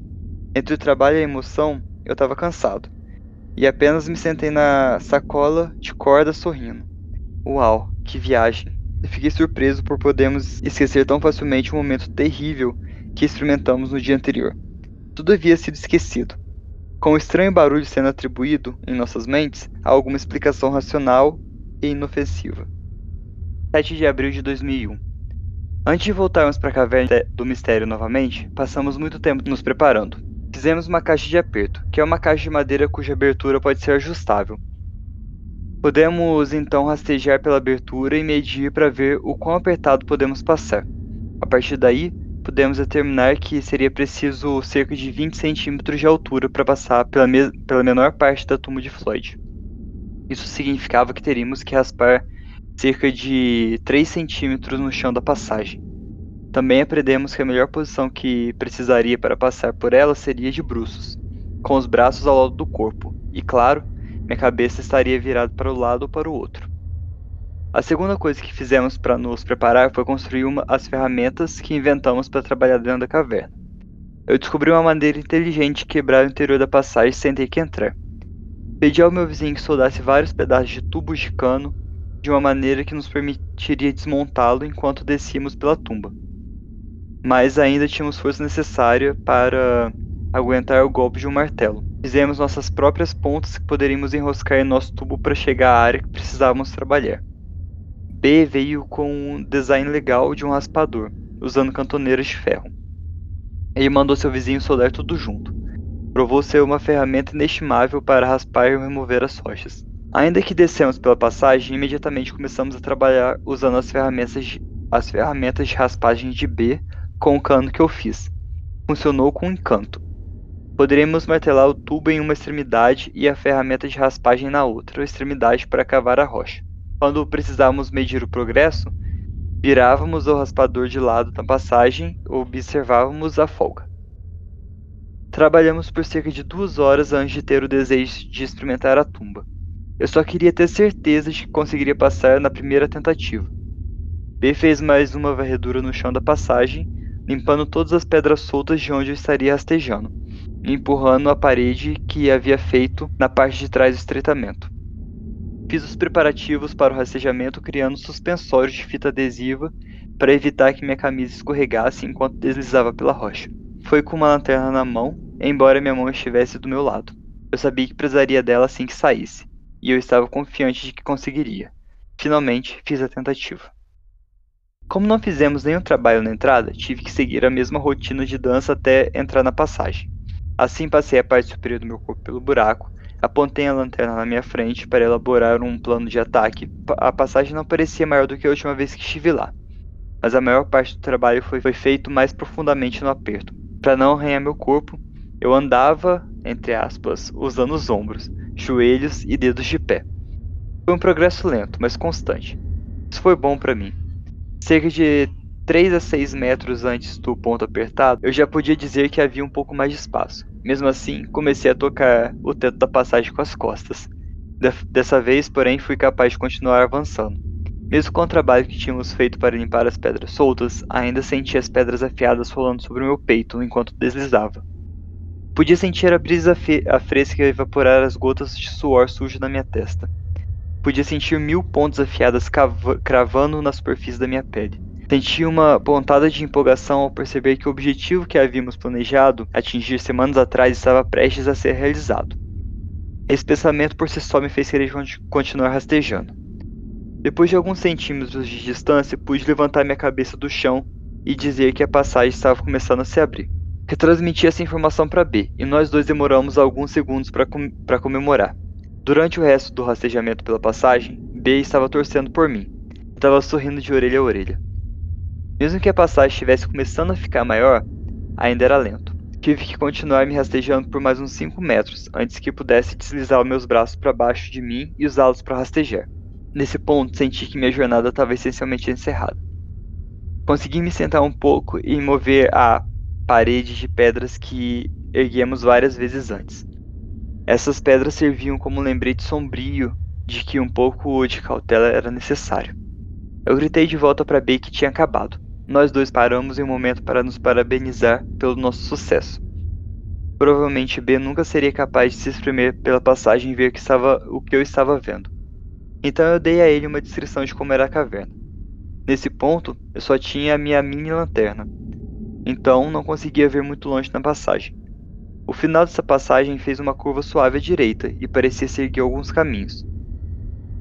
Entre o trabalho e a emoção, eu estava cansado. E apenas me sentei na sacola de corda sorrindo. Uau, que viagem! Fiquei surpreso por podermos esquecer tão facilmente um momento terrível que experimentamos no dia anterior. Tudo havia sido esquecido. Com o estranho barulho sendo atribuído, em nossas mentes, a alguma explicação racional e inofensiva. 7 de abril de 2001 Antes de voltarmos para a caverna do mistério novamente, passamos muito tempo nos preparando. Fizemos uma caixa de aperto, que é uma caixa de madeira cuja abertura pode ser ajustável. Podemos então rastejar pela abertura e medir para ver o quão apertado podemos passar. A partir daí, podemos determinar que seria preciso cerca de 20 centímetros de altura para passar pela, me pela menor parte da tumba de Floyd. Isso significava que teríamos que raspar cerca de 3 centímetros no chão da passagem. Também aprendemos que a melhor posição que precisaria para passar por ela seria de bruços, com os braços ao lado do corpo, e claro, minha cabeça estaria virada para o lado ou para o outro. A segunda coisa que fizemos para nos preparar foi construir uma, as ferramentas que inventamos para trabalhar dentro da caverna. Eu descobri uma maneira inteligente de quebrar o interior da passagem sem ter que entrar. Pedi ao meu vizinho que soldasse vários pedaços de tubos de cano de uma maneira que nos permitiria desmontá-lo enquanto descíamos pela tumba. Mas ainda tínhamos força necessária para aguentar o golpe de um martelo. Fizemos nossas próprias pontas que poderíamos enroscar em nosso tubo para chegar à área que precisávamos trabalhar. B veio com um design legal de um raspador, usando cantoneiras de ferro. Ele mandou seu vizinho soldar tudo junto. Provou ser uma ferramenta inestimável para raspar e remover as rochas. Ainda que descemos pela passagem, imediatamente começamos a trabalhar usando as ferramentas de, as ferramentas de raspagem de B com o cano que eu fiz. Funcionou com encanto. Poderíamos martelar o tubo em uma extremidade e a ferramenta de raspagem na outra extremidade para cavar a rocha. Quando precisávamos medir o progresso, virávamos o raspador de lado na passagem ou observávamos a folga. Trabalhamos por cerca de duas horas antes de ter o desejo de experimentar a tumba. Eu só queria ter certeza de que conseguiria passar na primeira tentativa. B fez mais uma varredura no chão da passagem, limpando todas as pedras soltas de onde eu estaria rastejando, e empurrando a parede que havia feito na parte de trás do estreitamento. Fiz os preparativos para o rastejamento criando suspensórios de fita adesiva para evitar que minha camisa escorregasse enquanto deslizava pela rocha. Foi com uma lanterna na mão, embora minha mão estivesse do meu lado. Eu sabia que precisaria dela assim que saísse e eu estava confiante de que conseguiria. Finalmente, fiz a tentativa. Como não fizemos nenhum trabalho na entrada, tive que seguir a mesma rotina de dança até entrar na passagem. Assim passei a parte superior do meu corpo pelo buraco, apontei a lanterna na minha frente para elaborar um plano de ataque. A passagem não parecia maior do que a última vez que estive lá, mas a maior parte do trabalho foi, foi feito mais profundamente no aperto. Para não arranhar meu corpo, eu andava, entre aspas, usando os ombros, joelhos e dedos de pé. Foi um progresso lento, mas constante. Isso foi bom para mim. Cerca de 3 a 6 metros antes do ponto apertado, eu já podia dizer que havia um pouco mais de espaço. Mesmo assim, comecei a tocar o teto da passagem com as costas. Dessa vez, porém, fui capaz de continuar avançando. Mesmo com o trabalho que tínhamos feito para limpar as pedras soltas, ainda sentia as pedras afiadas rolando sobre o meu peito enquanto deslizava. Podia sentir a brisa a fresca evaporar as gotas de suor sujo na minha testa. Podia sentir mil pontos afiadas cravando na superfície da minha pele. Senti uma pontada de empolgação ao perceber que o objetivo que havíamos planejado atingir semanas atrás estava prestes a ser realizado. Esse pensamento por si só me fez querer continuar rastejando. Depois de alguns centímetros de distância, pude levantar minha cabeça do chão e dizer que a passagem estava começando a se abrir. Retransmiti essa informação para B, e nós dois demoramos alguns segundos para com comemorar. Durante o resto do rastejamento pela passagem, B estava torcendo por mim. Estava sorrindo de orelha a orelha. Mesmo que a passagem estivesse começando a ficar maior, ainda era lento. Tive que continuar me rastejando por mais uns 5 metros antes que pudesse deslizar os meus braços para baixo de mim e usá-los para rastejar. Nesse ponto, senti que minha jornada estava essencialmente encerrada. Consegui me sentar um pouco e mover a parede de pedras que erguemos várias vezes antes. Essas pedras serviam como um lembrete sombrio de que um pouco de cautela era necessário. Eu gritei de volta para B que tinha acabado. Nós dois paramos em um momento para nos parabenizar pelo nosso sucesso. Provavelmente B nunca seria capaz de se espremer pela passagem e ver que estava, o que eu estava vendo. Então eu dei a ele uma descrição de como era a caverna. Nesse ponto, eu só tinha a minha mini lanterna, então não conseguia ver muito longe na passagem. O final dessa passagem fez uma curva suave à direita e parecia seguir alguns caminhos.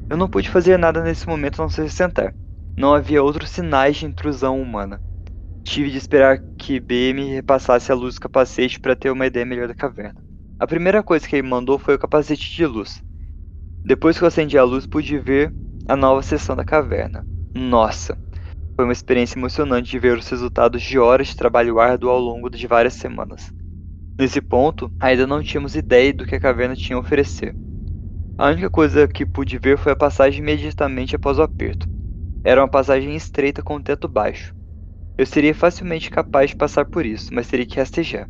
Eu não pude fazer nada nesse momento a não se sentar. Não havia outros sinais de intrusão humana. Tive de esperar que B me repassasse a luz do capacete para ter uma ideia melhor da caverna. A primeira coisa que ele mandou foi o capacete de luz. Depois que eu acendi a luz, pude ver a nova seção da caverna. Nossa! Foi uma experiência emocionante de ver os resultados de horas de trabalho árduo ao longo de várias semanas. Nesse ponto, ainda não tínhamos ideia do que a caverna tinha a oferecer. A única coisa que pude ver foi a passagem imediatamente após o aperto. Era uma passagem estreita com um teto baixo. Eu seria facilmente capaz de passar por isso, mas teria que rastejar.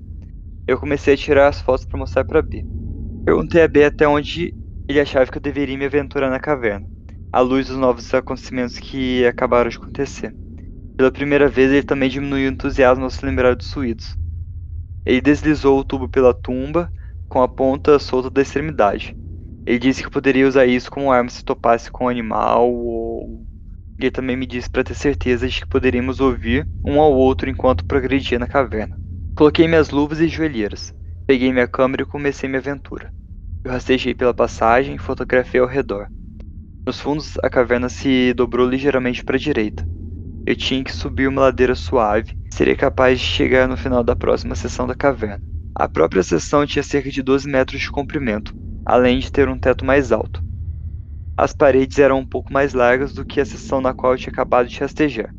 Eu comecei a tirar as fotos para mostrar para B. Perguntei a B até onde ele achava que eu deveria me aventurar na caverna, à luz dos novos acontecimentos que acabaram de acontecer. Pela primeira vez, ele também diminuiu o entusiasmo ao se lembrar dos suídos. Ele deslizou o tubo pela tumba com a ponta solta da extremidade. Ele disse que poderia usar isso como arma se topasse com um animal ou ele também me disse para ter certeza de que poderíamos ouvir um ao outro enquanto progredia na caverna. Coloquei minhas luvas e joelheiras, peguei minha câmera e comecei minha aventura. Eu rastejei pela passagem e fotografei ao redor. Nos fundos, a caverna se dobrou ligeiramente para a direita. Eu tinha que subir uma ladeira suave e seria capaz de chegar no final da próxima seção da caverna. A própria seção tinha cerca de 12 metros de comprimento, além de ter um teto mais alto. As paredes eram um pouco mais largas do que a seção na qual eu tinha acabado de rastejar.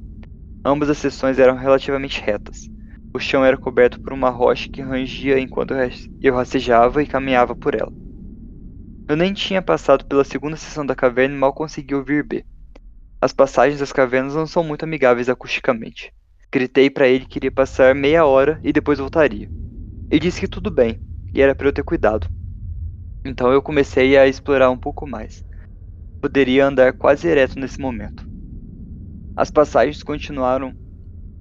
Ambas as seções eram relativamente retas. O chão era coberto por uma rocha que rangia enquanto eu rastejava e caminhava por ela. Eu nem tinha passado pela segunda seção da caverna e mal conseguia ouvir B. As passagens das cavernas não são muito amigáveis acusticamente. Gritei para ele que iria passar meia hora e depois voltaria. Ele disse que tudo bem, e era para eu ter cuidado. Então eu comecei a explorar um pouco mais poderia andar quase ereto nesse momento. As passagens continuaram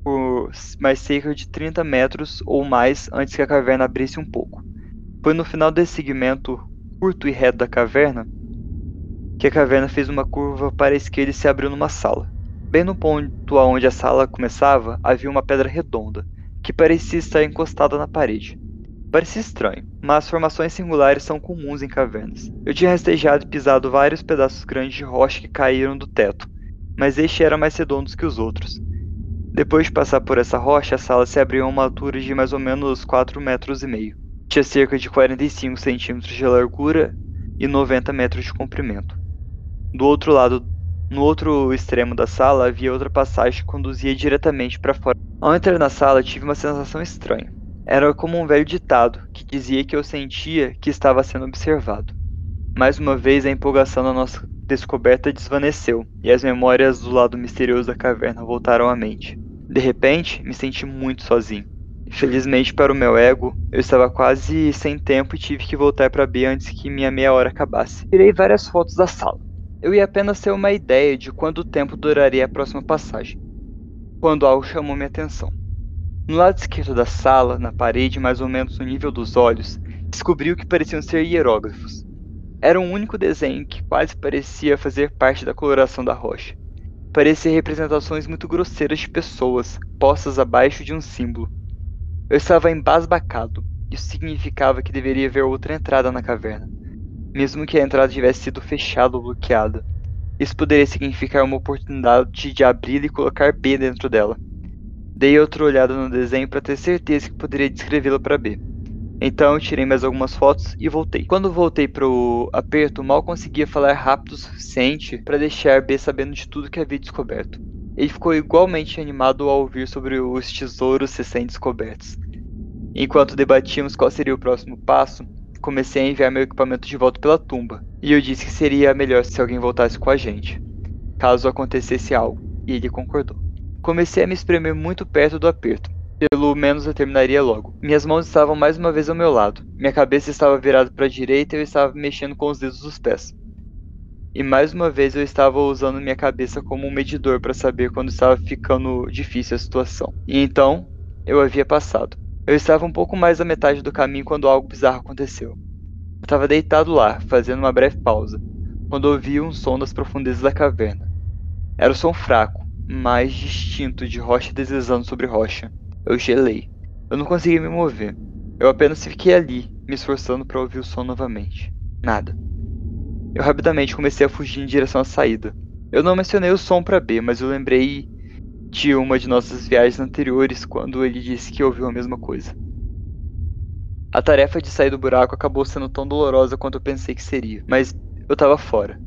por mais cerca de 30 metros ou mais antes que a caverna abrisse um pouco. Foi no final desse segmento curto e reto da caverna que a caverna fez uma curva para a esquerda e se abriu numa sala. Bem no ponto onde a sala começava, havia uma pedra redonda, que parecia estar encostada na parede. Parecia estranho, mas formações singulares são comuns em cavernas. Eu tinha rastejado e pisado vários pedaços grandes de rocha que caíram do teto, mas este era mais redondo que os outros. Depois de passar por essa rocha, a sala se abriu a uma altura de mais ou menos 4 metros e meio. Tinha cerca de 45 centímetros de largura e 90 metros de comprimento. Do outro lado, no outro extremo da sala, havia outra passagem que conduzia diretamente para fora. Ao entrar na sala, tive uma sensação estranha. Era como um velho ditado que dizia que eu sentia que estava sendo observado. Mais uma vez, a empolgação da nossa descoberta desvaneceu e as memórias do lado misterioso da caverna voltaram à mente. De repente, me senti muito sozinho. Felizmente para o meu ego, eu estava quase sem tempo e tive que voltar para B antes que minha meia hora acabasse. Tirei várias fotos da sala. Eu ia apenas ter uma ideia de quanto tempo duraria a próxima passagem, quando algo chamou minha atenção. No lado esquerdo da sala, na parede mais ou menos no nível dos olhos, descobriu que pareciam ser hieróglifos. Era um único desenho que quase parecia fazer parte da coloração da rocha. Parecia representações muito grosseiras de pessoas, postas abaixo de um símbolo. Eu estava embasbacado. Isso significava que deveria haver outra entrada na caverna. Mesmo que a entrada tivesse sido fechada ou bloqueada. Isso poderia significar uma oportunidade de abrir e colocar B dentro dela. Dei outra olhada no desenho para ter certeza que poderia descrevê-lo para B. Então tirei mais algumas fotos e voltei. Quando voltei pro aperto, mal conseguia falar rápido o suficiente para deixar B sabendo de tudo que havia descoberto. Ele ficou igualmente animado ao ouvir sobre os tesouros recém-descobertos. Enquanto debatíamos qual seria o próximo passo, comecei a enviar meu equipamento de volta pela tumba, e eu disse que seria melhor se alguém voltasse com a gente, caso acontecesse algo, e ele concordou. Comecei a me espremer muito perto do aperto, pelo menos eu terminaria logo. Minhas mãos estavam mais uma vez ao meu lado, minha cabeça estava virada para a direita e eu estava mexendo com os dedos dos pés. E mais uma vez eu estava usando minha cabeça como um medidor para saber quando estava ficando difícil a situação. E então, eu havia passado. Eu estava um pouco mais da metade do caminho quando algo bizarro aconteceu. Eu estava deitado lá, fazendo uma breve pausa, quando ouvi um som das profundezas da caverna. Era o som fraco, mais distinto de rocha deslizando sobre rocha. Eu gelei. Eu não conseguia me mover. Eu apenas fiquei ali, me esforçando para ouvir o som novamente. Nada. Eu rapidamente comecei a fugir em direção à saída. Eu não mencionei o som para B, mas eu lembrei de uma de nossas viagens anteriores quando ele disse que ouviu a mesma coisa. A tarefa de sair do buraco acabou sendo tão dolorosa quanto eu pensei que seria, mas eu estava fora.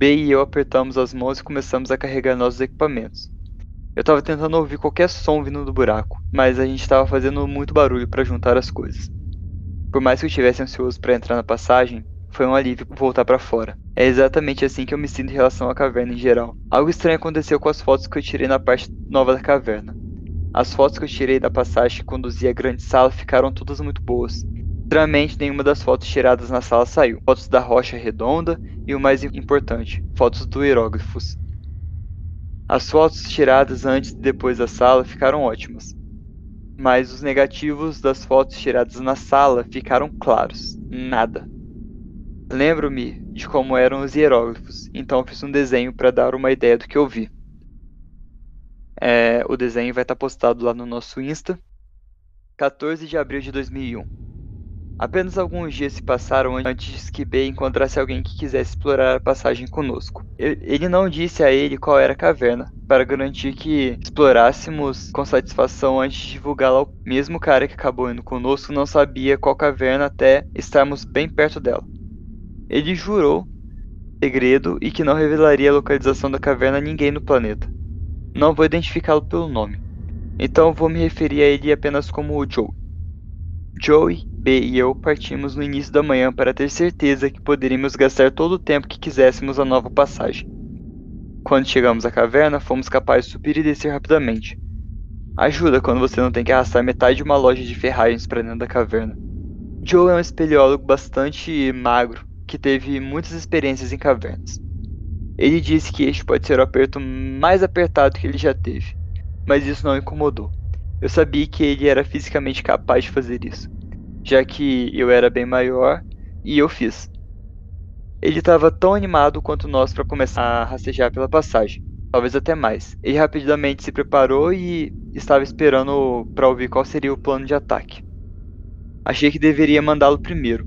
B e eu apertamos as mãos e começamos a carregar nossos equipamentos. Eu estava tentando ouvir qualquer som vindo do buraco, mas a gente estava fazendo muito barulho para juntar as coisas. Por mais que eu estivesse ansioso para entrar na passagem, foi um alívio voltar para fora. É exatamente assim que eu me sinto em relação à caverna em geral. Algo estranho aconteceu com as fotos que eu tirei na parte nova da caverna. As fotos que eu tirei da passagem que conduzia à grande sala ficaram todas muito boas. Estranhamente, nenhuma das fotos tiradas na sala saiu. Fotos da rocha redonda e o mais importante, fotos do hieróglifos. As fotos tiradas antes e depois da sala ficaram ótimas. Mas os negativos das fotos tiradas na sala ficaram claros. Nada. Lembro-me de como eram os hieróglifos, então fiz um desenho para dar uma ideia do que eu vi. É, o desenho vai estar tá postado lá no nosso Insta. 14 de abril de 2001. Apenas alguns dias se passaram antes que B encontrasse alguém que quisesse explorar a passagem conosco. Ele não disse a ele qual era a caverna, para garantir que explorássemos com satisfação antes de divulgá-la. O mesmo cara que acabou indo conosco não sabia qual caverna até estarmos bem perto dela. Ele jurou segredo e que não revelaria a localização da caverna a ninguém no planeta. Não vou identificá-lo pelo nome, então vou me referir a ele apenas como o Joe. Joey, E eu partimos no início da manhã para ter certeza que poderíamos gastar todo o tempo que quiséssemos a nova passagem. Quando chegamos à caverna, fomos capazes de subir e descer rapidamente. Ajuda quando você não tem que arrastar metade de uma loja de ferragens para dentro da caverna. Joe é um espeleólogo bastante magro que teve muitas experiências em cavernas. Ele disse que este pode ser o aperto mais apertado que ele já teve, mas isso não incomodou. Eu sabia que ele era fisicamente capaz de fazer isso, já que eu era bem maior e eu fiz. Ele estava tão animado quanto nós para começar a rastejar pela passagem, talvez até mais. Ele rapidamente se preparou e estava esperando para ouvir qual seria o plano de ataque. Achei que deveria mandá-lo primeiro,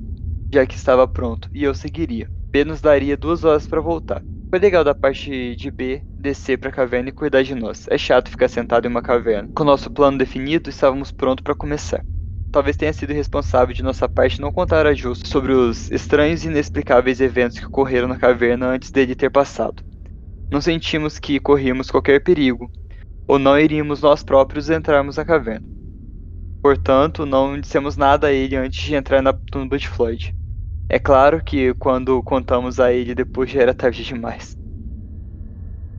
já que estava pronto, e eu seguiria. B nos daria duas horas para voltar. Foi legal da parte de B descer para a caverna e cuidar de nós. É chato ficar sentado em uma caverna. Com nosso plano definido, estávamos prontos para começar. Talvez tenha sido responsável de nossa parte não contar a Justo sobre os estranhos e inexplicáveis eventos que ocorreram na caverna antes dele ter passado. Não sentimos que corríamos qualquer perigo, ou não iríamos nós próprios entrarmos na caverna. Portanto, não dissemos nada a ele antes de entrar na tumba de Floyd. É claro que quando contamos a ele depois já era tarde demais.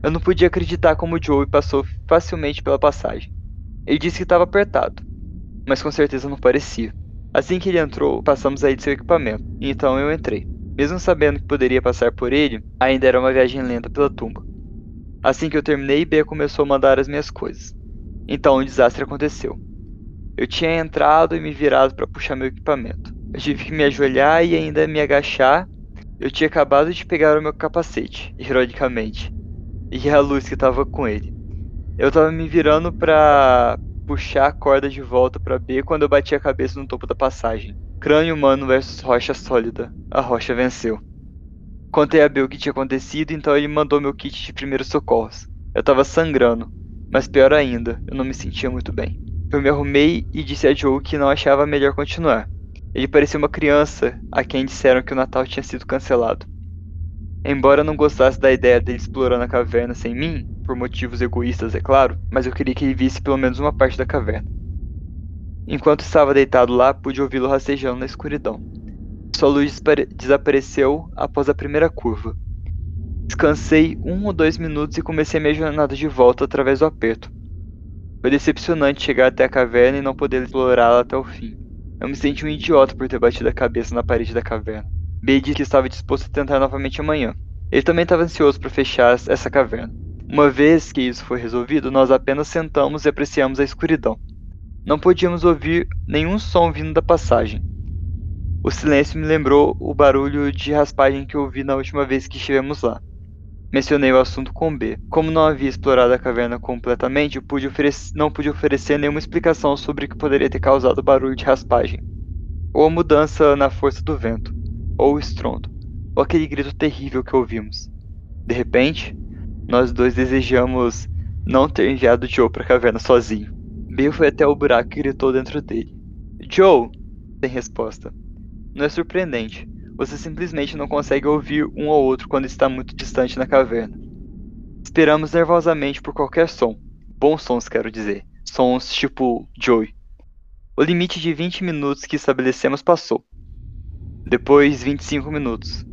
Eu não podia acreditar como Joey passou facilmente pela passagem. Ele disse que estava apertado, mas com certeza não parecia. Assim que ele entrou, passamos a ele seu equipamento, então eu entrei. Mesmo sabendo que poderia passar por ele, ainda era uma viagem lenta pela tumba. Assim que eu terminei, B começou a mandar as minhas coisas. Então um desastre aconteceu. Eu tinha entrado e me virado para puxar meu equipamento. Eu tive que me ajoelhar e ainda me agachar. Eu tinha acabado de pegar o meu capacete, ironicamente, e a luz que estava com ele. Eu estava me virando para puxar a corda de volta para B quando eu bati a cabeça no topo da passagem. Crânio humano versus rocha sólida. A rocha venceu. Contei a B o que tinha acontecido, então ele mandou meu kit de primeiros socorros. Eu estava sangrando, mas pior ainda, eu não me sentia muito bem. Eu me arrumei e disse a Joe que não achava melhor continuar. Ele parecia uma criança a quem disseram que o Natal tinha sido cancelado. Embora não gostasse da ideia dele explorando a caverna sem mim, por motivos egoístas, é claro, mas eu queria que ele visse pelo menos uma parte da caverna. Enquanto estava deitado lá, pude ouvi-lo rastejando na escuridão. Sua luz desapareceu após a primeira curva. Descansei um ou dois minutos e comecei minha jornada de volta através do aperto. Foi decepcionante chegar até a caverna e não poder explorá-la até o fim. Eu me senti um idiota por ter batido a cabeça na parede da caverna. B disse que estava disposto a tentar novamente amanhã. Ele também estava ansioso para fechar essa caverna. Uma vez que isso foi resolvido, nós apenas sentamos e apreciamos a escuridão. Não podíamos ouvir nenhum som vindo da passagem. O silêncio me lembrou o barulho de raspagem que ouvi na última vez que estivemos lá. Mencionei o assunto com B. Como não havia explorado a caverna completamente, pude não pude oferecer nenhuma explicação sobre o que poderia ter causado o barulho de raspagem, ou a mudança na força do vento, ou o estrondo, ou aquele grito terrível que ouvimos. De repente, nós dois desejamos não ter enviado Joe para a caverna sozinho. B foi até o buraco e gritou dentro dele. Joe! Sem resposta. Não é surpreendente. Você simplesmente não consegue ouvir um ou outro quando está muito distante na caverna. Esperamos nervosamente por qualquer som. Bons sons, quero dizer. Sons tipo Joey. O limite de 20 minutos que estabelecemos passou. Depois, 25 minutos.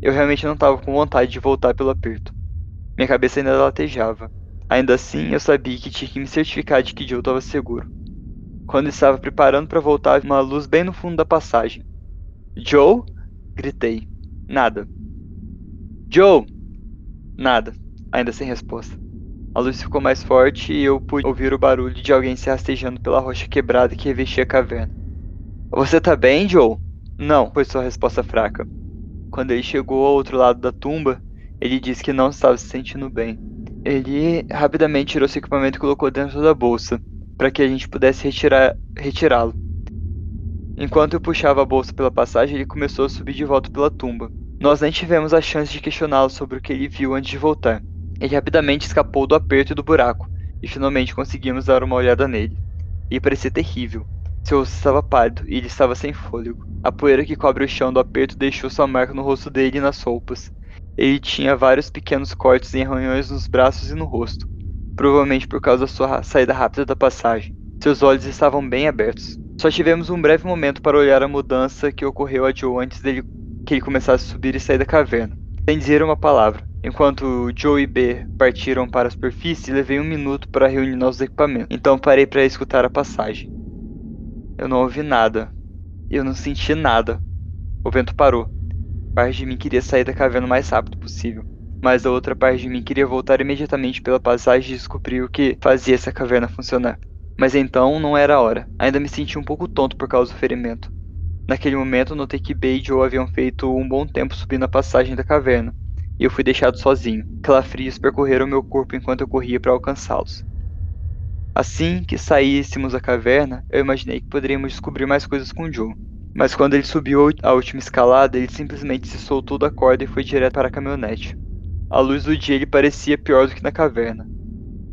Eu realmente não estava com vontade de voltar pelo aperto. Minha cabeça ainda latejava. Ainda assim, eu sabia que tinha que me certificar de que Joe estava seguro. Quando estava preparando para voltar, uma luz bem no fundo da passagem. Joe? Gritei. Nada. Joe! Nada. Ainda sem resposta. A luz ficou mais forte e eu pude ouvir o barulho de alguém se rastejando pela rocha quebrada que revestia a caverna. Você tá bem, Joe? Não, foi sua resposta fraca. Quando ele chegou ao outro lado da tumba, ele disse que não estava se sentindo bem. Ele rapidamente tirou seu equipamento e colocou dentro da bolsa, para que a gente pudesse retirá-lo. Enquanto eu puxava a bolsa pela passagem, ele começou a subir de volta pela tumba. Nós nem tivemos a chance de questioná-lo sobre o que ele viu antes de voltar. Ele rapidamente escapou do aperto e do buraco, e finalmente conseguimos dar uma olhada nele. Ele parecia terrível. Seu rosto estava pálido e ele estava sem fôlego. A poeira que cobre o chão do aperto deixou sua marca no rosto dele e nas roupas. Ele tinha vários pequenos cortes e arranhões nos braços e no rosto, provavelmente por causa da sua saída rápida da passagem. Seus olhos estavam bem abertos. Só tivemos um breve momento para olhar a mudança que ocorreu a Joe antes dele que ele começasse a subir e sair da caverna, sem dizer uma palavra. Enquanto Joe e B partiram para a superfície, levei um minuto para reunir nossos equipamentos. Então parei para escutar a passagem. Eu não ouvi nada. Eu não senti nada. O vento parou. Parte de mim queria sair da caverna o mais rápido possível, mas a outra parte de mim queria voltar imediatamente pela passagem e descobrir o que fazia essa caverna funcionar. Mas então não era a hora. Ainda me senti um pouco tonto por causa do ferimento. Naquele momento notei que Bey e Joe haviam feito um bom tempo subindo a passagem da caverna, e eu fui deixado sozinho. Calafrios percorreram meu corpo enquanto eu corria para alcançá-los. Assim que saíssemos da caverna, eu imaginei que poderíamos descobrir mais coisas com Joe. Mas quando ele subiu a última escalada, ele simplesmente se soltou da corda e foi direto para a caminhonete. A luz do dia ele parecia pior do que na caverna.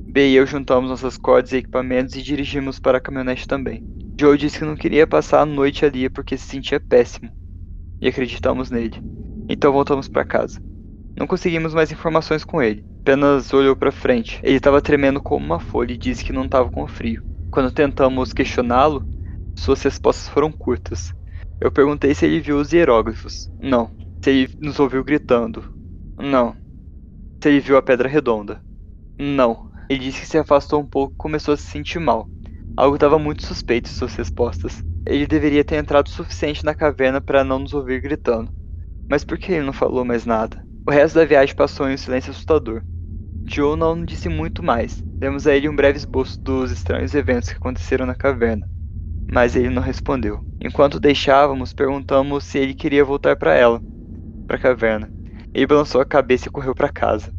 B e eu juntamos nossas cordas e equipamentos e dirigimos para a caminhonete também. Joe disse que não queria passar a noite ali porque se sentia péssimo. E acreditamos nele. Então voltamos para casa. Não conseguimos mais informações com ele. Apenas olhou para frente. Ele estava tremendo como uma folha e disse que não estava com frio. Quando tentamos questioná-lo, suas respostas foram curtas. Eu perguntei se ele viu os hieróglifos. Não. Se ele nos ouviu gritando. Não. Se ele viu a pedra redonda. Não. Ele disse que se afastou um pouco e começou a se sentir mal. Algo estava muito suspeito em suas respostas. Ele deveria ter entrado o suficiente na caverna para não nos ouvir gritando. Mas por que ele não falou mais nada? O resto da viagem passou em um silêncio assustador. Joe não disse muito mais. Demos a ele um breve esboço dos estranhos eventos que aconteceram na caverna. Mas ele não respondeu. Enquanto deixávamos, perguntamos se ele queria voltar para ela, para a caverna. Ele balançou a cabeça e correu para casa.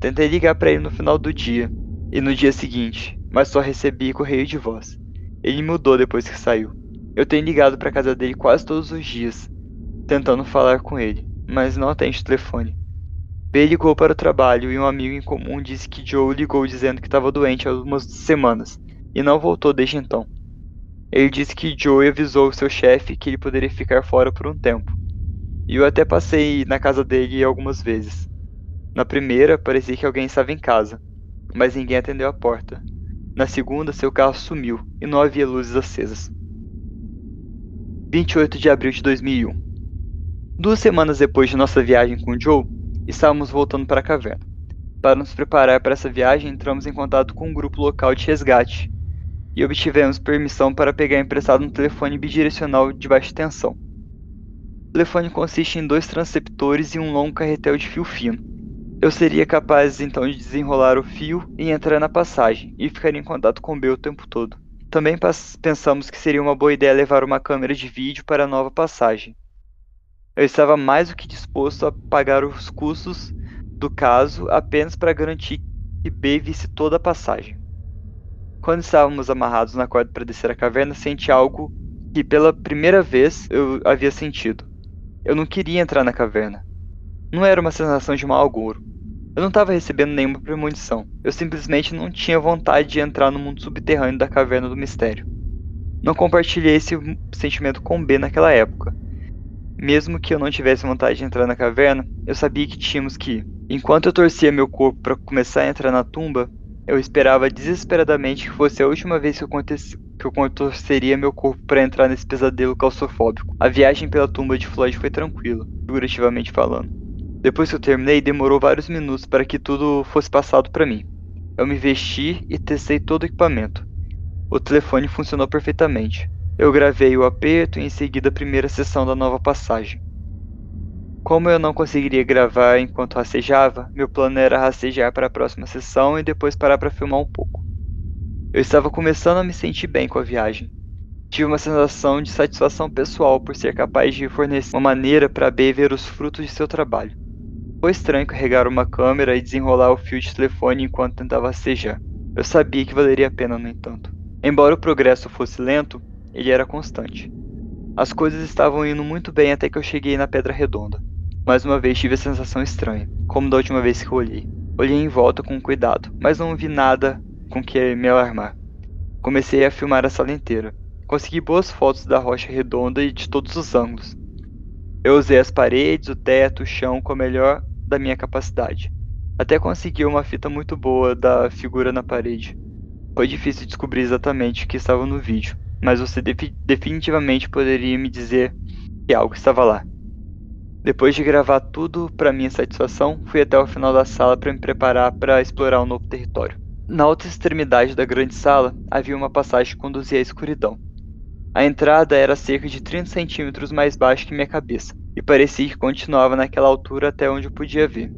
Tentei ligar para ele no final do dia, e no dia seguinte, mas só recebi correio de voz. Ele mudou depois que saiu. Eu tenho ligado para casa dele quase todos os dias, tentando falar com ele, mas não atende o telefone. B ligou para o trabalho e um amigo em comum disse que Joe ligou dizendo que estava doente há algumas semanas e não voltou desde então. Ele disse que Joe avisou seu chefe que ele poderia ficar fora por um tempo. E eu até passei na casa dele algumas vezes. Na primeira, parecia que alguém estava em casa, mas ninguém atendeu a porta. Na segunda, seu carro sumiu e não havia luzes acesas. 28 de abril de 2001. Duas semanas depois de nossa viagem com Joe, estávamos voltando para a caverna. Para nos preparar para essa viagem, entramos em contato com um grupo local de resgate e obtivemos permissão para pegar emprestado um telefone bidirecional de baixa tensão. O telefone consiste em dois transceptores e um longo carretel de fio fino. Eu seria capaz então de desenrolar o fio e entrar na passagem e ficar em contato com B o tempo todo. Também pensamos que seria uma boa ideia levar uma câmera de vídeo para a nova passagem. Eu estava mais do que disposto a pagar os custos do caso apenas para garantir que B visse toda a passagem. Quando estávamos amarrados na corda para descer a caverna, senti algo que pela primeira vez eu havia sentido. Eu não queria entrar na caverna. Não era uma sensação de mau agouro. Eu não estava recebendo nenhuma premonição. Eu simplesmente não tinha vontade de entrar no mundo subterrâneo da Caverna do Mistério. Não compartilhei esse sentimento com B naquela época. Mesmo que eu não tivesse vontade de entrar na caverna, eu sabia que tínhamos que ir. Enquanto eu torcia meu corpo para começar a entrar na tumba, eu esperava desesperadamente que fosse a última vez que eu, que eu contorceria meu corpo para entrar nesse pesadelo claustrofóbico. A viagem pela tumba de Floyd foi tranquila, figurativamente falando. Depois que eu terminei, demorou vários minutos para que tudo fosse passado para mim. Eu me vesti e testei todo o equipamento. O telefone funcionou perfeitamente. Eu gravei o aperto e em seguida a primeira sessão da nova passagem. Como eu não conseguiria gravar enquanto rastejava, meu plano era rastejar para a próxima sessão e depois parar para filmar um pouco. Eu estava começando a me sentir bem com a viagem. Tive uma sensação de satisfação pessoal por ser capaz de fornecer uma maneira para B ver os frutos de seu trabalho. Foi estranho carregar uma câmera e desenrolar o fio de telefone enquanto tentava rastejar. Eu sabia que valeria a pena, no entanto. Embora o progresso fosse lento, ele era constante. As coisas estavam indo muito bem até que eu cheguei na Pedra Redonda. Mais uma vez tive a sensação estranha, como da última vez que olhei. Olhei em volta com cuidado, mas não vi nada com que me alarmar. Comecei a filmar a sala inteira. Consegui boas fotos da rocha redonda e de todos os ângulos. Eu usei as paredes, o teto, o chão com a melhor da minha capacidade. Até consegui uma fita muito boa da figura na parede. Foi difícil descobrir exatamente o que estava no vídeo, mas você definitivamente poderia me dizer que algo estava lá. Depois de gravar tudo para minha satisfação, fui até o final da sala para me preparar para explorar um novo território. Na outra extremidade da grande sala havia uma passagem que conduzia à escuridão. A entrada era cerca de 30 centímetros mais baixa que minha cabeça, e parecia que continuava naquela altura até onde eu podia ver.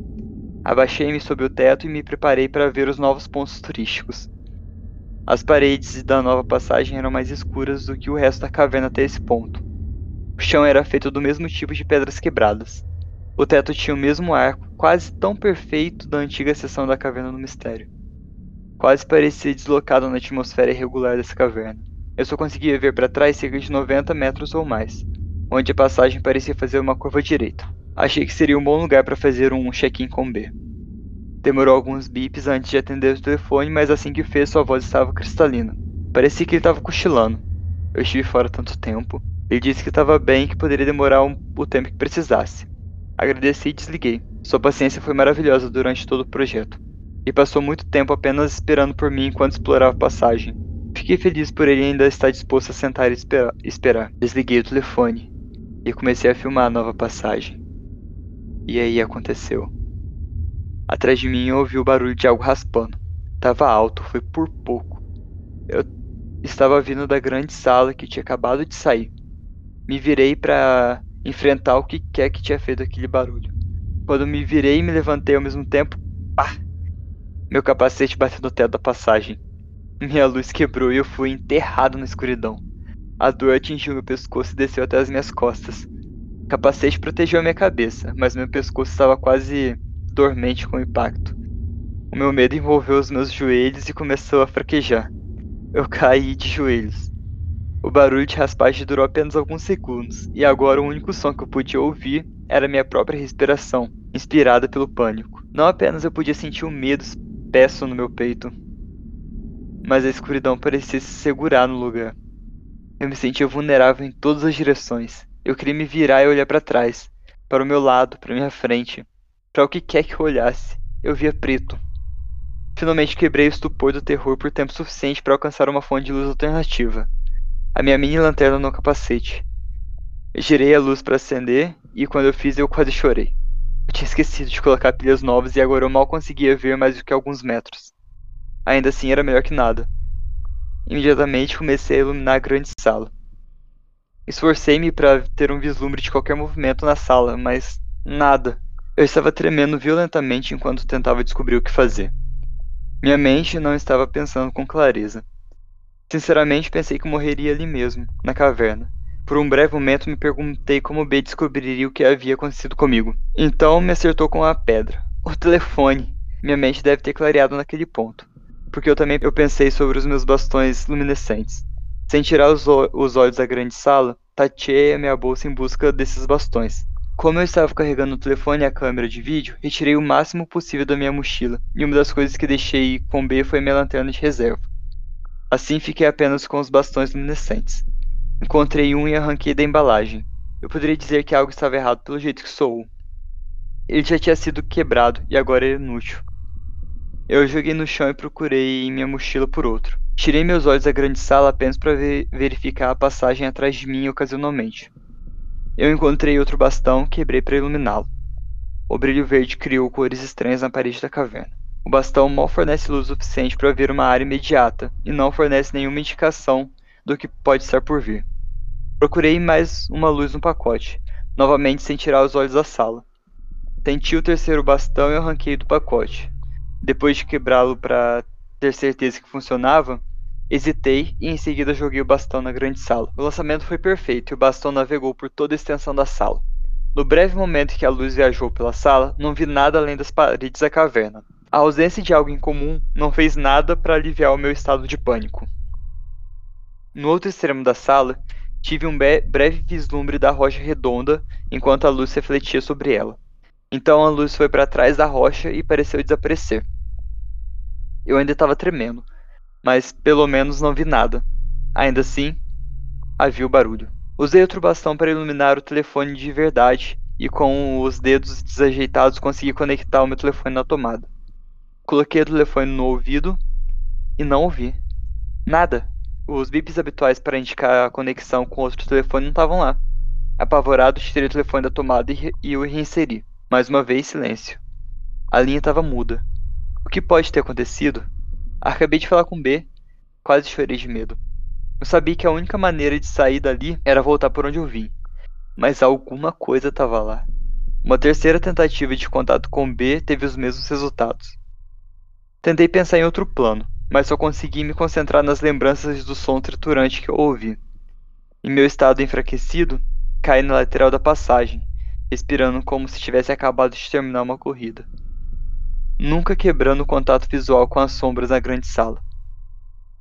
Abaixei-me sobre o teto e me preparei para ver os novos pontos turísticos. As paredes da nova passagem eram mais escuras do que o resto da caverna até esse ponto. O chão era feito do mesmo tipo de pedras quebradas. O teto tinha o mesmo arco, quase tão perfeito da antiga seção da Caverna do Mistério. Quase parecia deslocado na atmosfera irregular dessa caverna. Eu só conseguia ver para trás cerca de 90 metros ou mais onde a passagem parecia fazer uma curva direita. Achei que seria um bom lugar para fazer um check-in com B. Demorou alguns bips antes de atender o telefone, mas assim que fez, sua voz estava cristalina. Parecia que ele estava cochilando. Eu estive fora tanto tempo. Ele disse que estava bem e que poderia demorar um, o tempo que precisasse. Agradeci e desliguei. Sua paciência foi maravilhosa durante todo o projeto. E passou muito tempo apenas esperando por mim enquanto explorava a passagem. Fiquei feliz por ele ainda estar disposto a sentar e esperar. Desliguei o telefone e comecei a filmar a nova passagem. E aí aconteceu. Atrás de mim eu ouvi o barulho de algo raspando. Tava alto, foi por pouco. Eu estava vindo da grande sala que tinha acabado de sair. Me virei para enfrentar o que quer que tinha feito aquele barulho. Quando me virei e me levantei ao mesmo tempo, pá! Meu capacete bateu no teto da passagem. Minha luz quebrou e eu fui enterrado na escuridão. A dor atingiu meu pescoço e desceu até as minhas costas. O capacete protegeu a minha cabeça, mas meu pescoço estava quase dormente com o impacto. O meu medo envolveu os meus joelhos e começou a fraquejar. Eu caí de joelhos. O barulho de raspagem durou apenas alguns segundos, e agora o único som que eu podia ouvir era minha própria respiração, inspirada pelo pânico. Não apenas eu podia sentir o um medo espesso no meu peito, mas a escuridão parecia se segurar no lugar. Eu me sentia vulnerável em todas as direções. Eu queria me virar e olhar para trás, para o meu lado, para minha frente, para o que quer que eu olhasse. Eu via preto. Finalmente quebrei o estupor do terror por tempo suficiente para alcançar uma fonte de luz alternativa. A minha mini lanterna no capacete. girei a luz para acender e quando eu fiz eu quase chorei. Eu tinha esquecido de colocar pilhas novas e agora eu mal conseguia ver mais do que alguns metros. Ainda assim era melhor que nada. Imediatamente comecei a iluminar a grande sala. Esforcei-me para ter um vislumbre de qualquer movimento na sala, mas nada. Eu estava tremendo violentamente enquanto tentava descobrir o que fazer. Minha mente não estava pensando com clareza. Sinceramente, pensei que morreria ali mesmo, na caverna. Por um breve momento, me perguntei como B descobriria o que havia acontecido comigo. Então, me acertou com a pedra. O telefone! Minha mente deve ter clareado naquele ponto. Porque eu também eu pensei sobre os meus bastões luminescentes. Sem tirar os, os olhos da grande sala, tateei a minha bolsa em busca desses bastões. Como eu estava carregando o telefone e a câmera de vídeo, retirei o máximo possível da minha mochila, e uma das coisas que deixei com B foi minha lanterna de reserva. Assim fiquei apenas com os bastões luminescentes. Encontrei um e arranquei da embalagem. Eu poderia dizer que algo estava errado pelo jeito que sou. Ele já tinha sido quebrado e agora era inútil. Eu joguei no chão e procurei em minha mochila por outro. Tirei meus olhos da grande sala apenas para ver verificar a passagem atrás de mim ocasionalmente. Eu encontrei outro bastão, quebrei para iluminá-lo. O brilho verde criou cores estranhas na parede da caverna. O bastão mal fornece luz suficiente para ver uma área imediata e não fornece nenhuma indicação do que pode estar por vir. Procurei mais uma luz no pacote, novamente sem tirar os olhos da sala. Tentei o terceiro bastão e arranquei do pacote. Depois de quebrá-lo para ter certeza que funcionava, Hesitei e em seguida joguei o bastão na grande sala. O lançamento foi perfeito e o bastão navegou por toda a extensão da sala. No breve momento que a luz viajou pela sala, não vi nada além das paredes da caverna. A ausência de algo em comum não fez nada para aliviar o meu estado de pânico. No outro extremo da sala, tive um breve vislumbre da rocha redonda enquanto a luz refletia sobre ela. Então a luz foi para trás da rocha e pareceu desaparecer. Eu ainda estava tremendo, mas pelo menos não vi nada. Ainda assim, havia o barulho. Usei outro bastão para iluminar o telefone de verdade e com os dedos desajeitados consegui conectar o meu telefone na tomada. Coloquei o telefone no ouvido e não ouvi. Nada. Os bips habituais para indicar a conexão com outro telefone não estavam lá. Apavorado, tirei o telefone da tomada e, e o reinseri. Mais uma vez, silêncio. A linha estava muda. O que pode ter acontecido? Acabei de falar com B. Quase chorei de medo. Eu sabia que a única maneira de sair dali era voltar por onde eu vim. Mas alguma coisa estava lá. Uma terceira tentativa de contato com B teve os mesmos resultados. Tentei pensar em outro plano, mas só consegui me concentrar nas lembranças do som triturante que eu ouvi. Em meu estado enfraquecido, caí na lateral da passagem, respirando como se tivesse acabado de terminar uma corrida nunca quebrando o contato visual com as sombras na grande sala.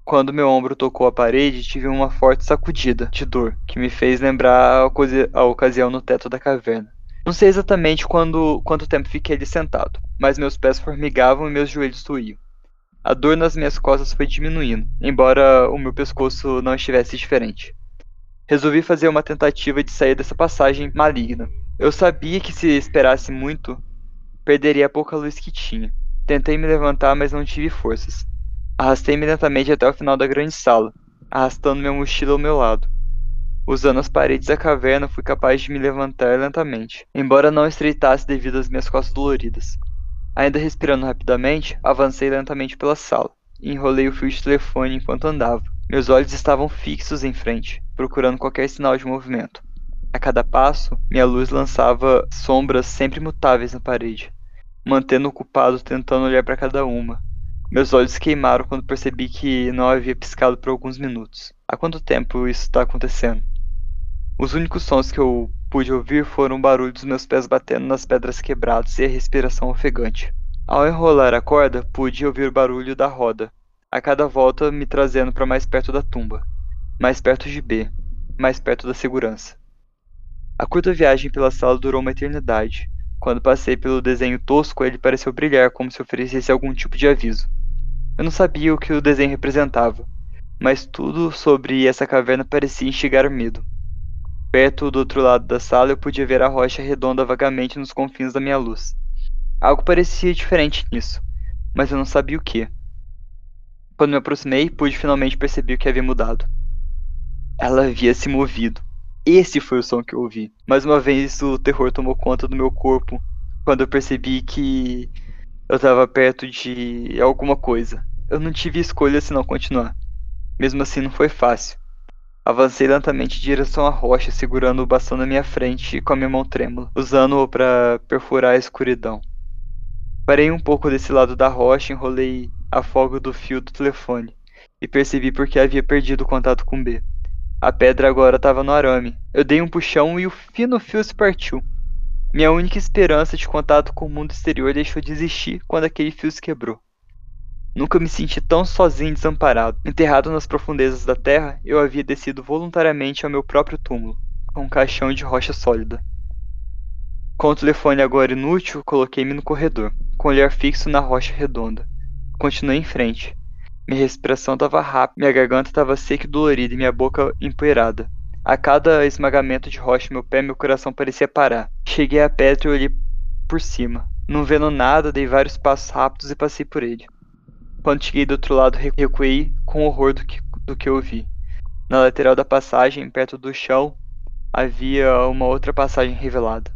Quando meu ombro tocou a parede, tive uma forte sacudida de dor, que me fez lembrar a, ocasião no teto da caverna. Não sei exatamente quando, quanto tempo fiquei ali sentado, mas meus pés formigavam e meus joelhos doíam. A dor nas minhas costas foi diminuindo, embora o meu pescoço não estivesse diferente. Resolvi fazer uma tentativa de sair dessa passagem maligna. Eu sabia que se esperasse muito, Perderia a pouca luz que tinha. Tentei me levantar, mas não tive forças. Arrastei-me lentamente até o final da grande sala, arrastando minha mochila ao meu lado. Usando as paredes da caverna, fui capaz de me levantar lentamente, embora não estreitasse devido às minhas costas doloridas. Ainda respirando rapidamente, avancei lentamente pela sala e enrolei o fio de telefone enquanto andava. Meus olhos estavam fixos em frente, procurando qualquer sinal de movimento. A cada passo, minha luz lançava sombras sempre mutáveis na parede, mantendo ocupado tentando olhar para cada uma. Meus olhos queimaram quando percebi que não havia piscado por alguns minutos. Há quanto tempo isso está acontecendo? Os únicos sons que eu pude ouvir foram o barulho dos meus pés batendo nas pedras quebradas e a respiração ofegante. Ao enrolar a corda, pude ouvir o barulho da roda, a cada volta me trazendo para mais perto da tumba, mais perto de B, mais perto da segurança. A curta viagem pela sala durou uma eternidade. Quando passei pelo desenho tosco, ele pareceu brilhar como se oferecesse algum tipo de aviso. Eu não sabia o que o desenho representava, mas tudo sobre essa caverna parecia instigar medo. Perto do outro lado da sala eu podia ver a rocha redonda vagamente nos confins da minha luz. Algo parecia diferente nisso. mas eu não sabia o que. Quando me aproximei, pude finalmente perceber o que havia mudado. Ela havia se movido. Esse foi o som que eu ouvi. Mais uma vez, o terror tomou conta do meu corpo quando eu percebi que eu estava perto de alguma coisa. Eu não tive escolha senão continuar. Mesmo assim, não foi fácil. Avancei lentamente em direção à rocha, segurando o bastão na minha frente com a minha mão trêmula, usando-o para perfurar a escuridão. Parei um pouco desse lado da rocha, enrolei a folga do fio do telefone e percebi porque havia perdido o contato com B. A pedra agora estava no arame. Eu dei um puxão e o fino fio se partiu. Minha única esperança de contato com o mundo exterior deixou de existir quando aquele fio se quebrou. Nunca me senti tão sozinho e desamparado. Enterrado nas profundezas da terra, eu havia descido voluntariamente ao meu próprio túmulo, com um caixão de rocha sólida. Com o telefone agora inútil, coloquei-me no corredor, com o olhar fixo na rocha redonda. Continuei em frente. Minha respiração estava rápida, minha garganta estava seca e dolorida e minha boca empoeirada. A cada esmagamento de rocha meu pé, meu coração parecia parar. Cheguei à pedra e olhei por cima. Não vendo nada, dei vários passos rápidos e passei por ele. Quando cheguei do outro lado, recuei com horror do que, do que eu vi. Na lateral da passagem, perto do chão, havia uma outra passagem revelada.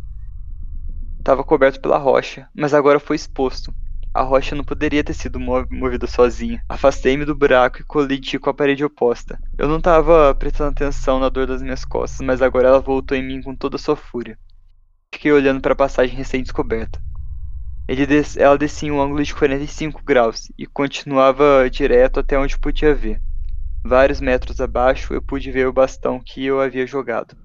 Estava coberto pela rocha, mas agora foi exposto. A rocha não poderia ter sido movida sozinha. Afastei-me do buraco e colidi com a parede oposta. Eu não estava prestando atenção na dor das minhas costas, mas agora ela voltou em mim com toda a sua fúria. Fiquei olhando para a passagem recém-descoberta. Des ela descia em um ângulo de 45 graus e continuava direto até onde podia ver. Vários metros abaixo eu pude ver o bastão que eu havia jogado.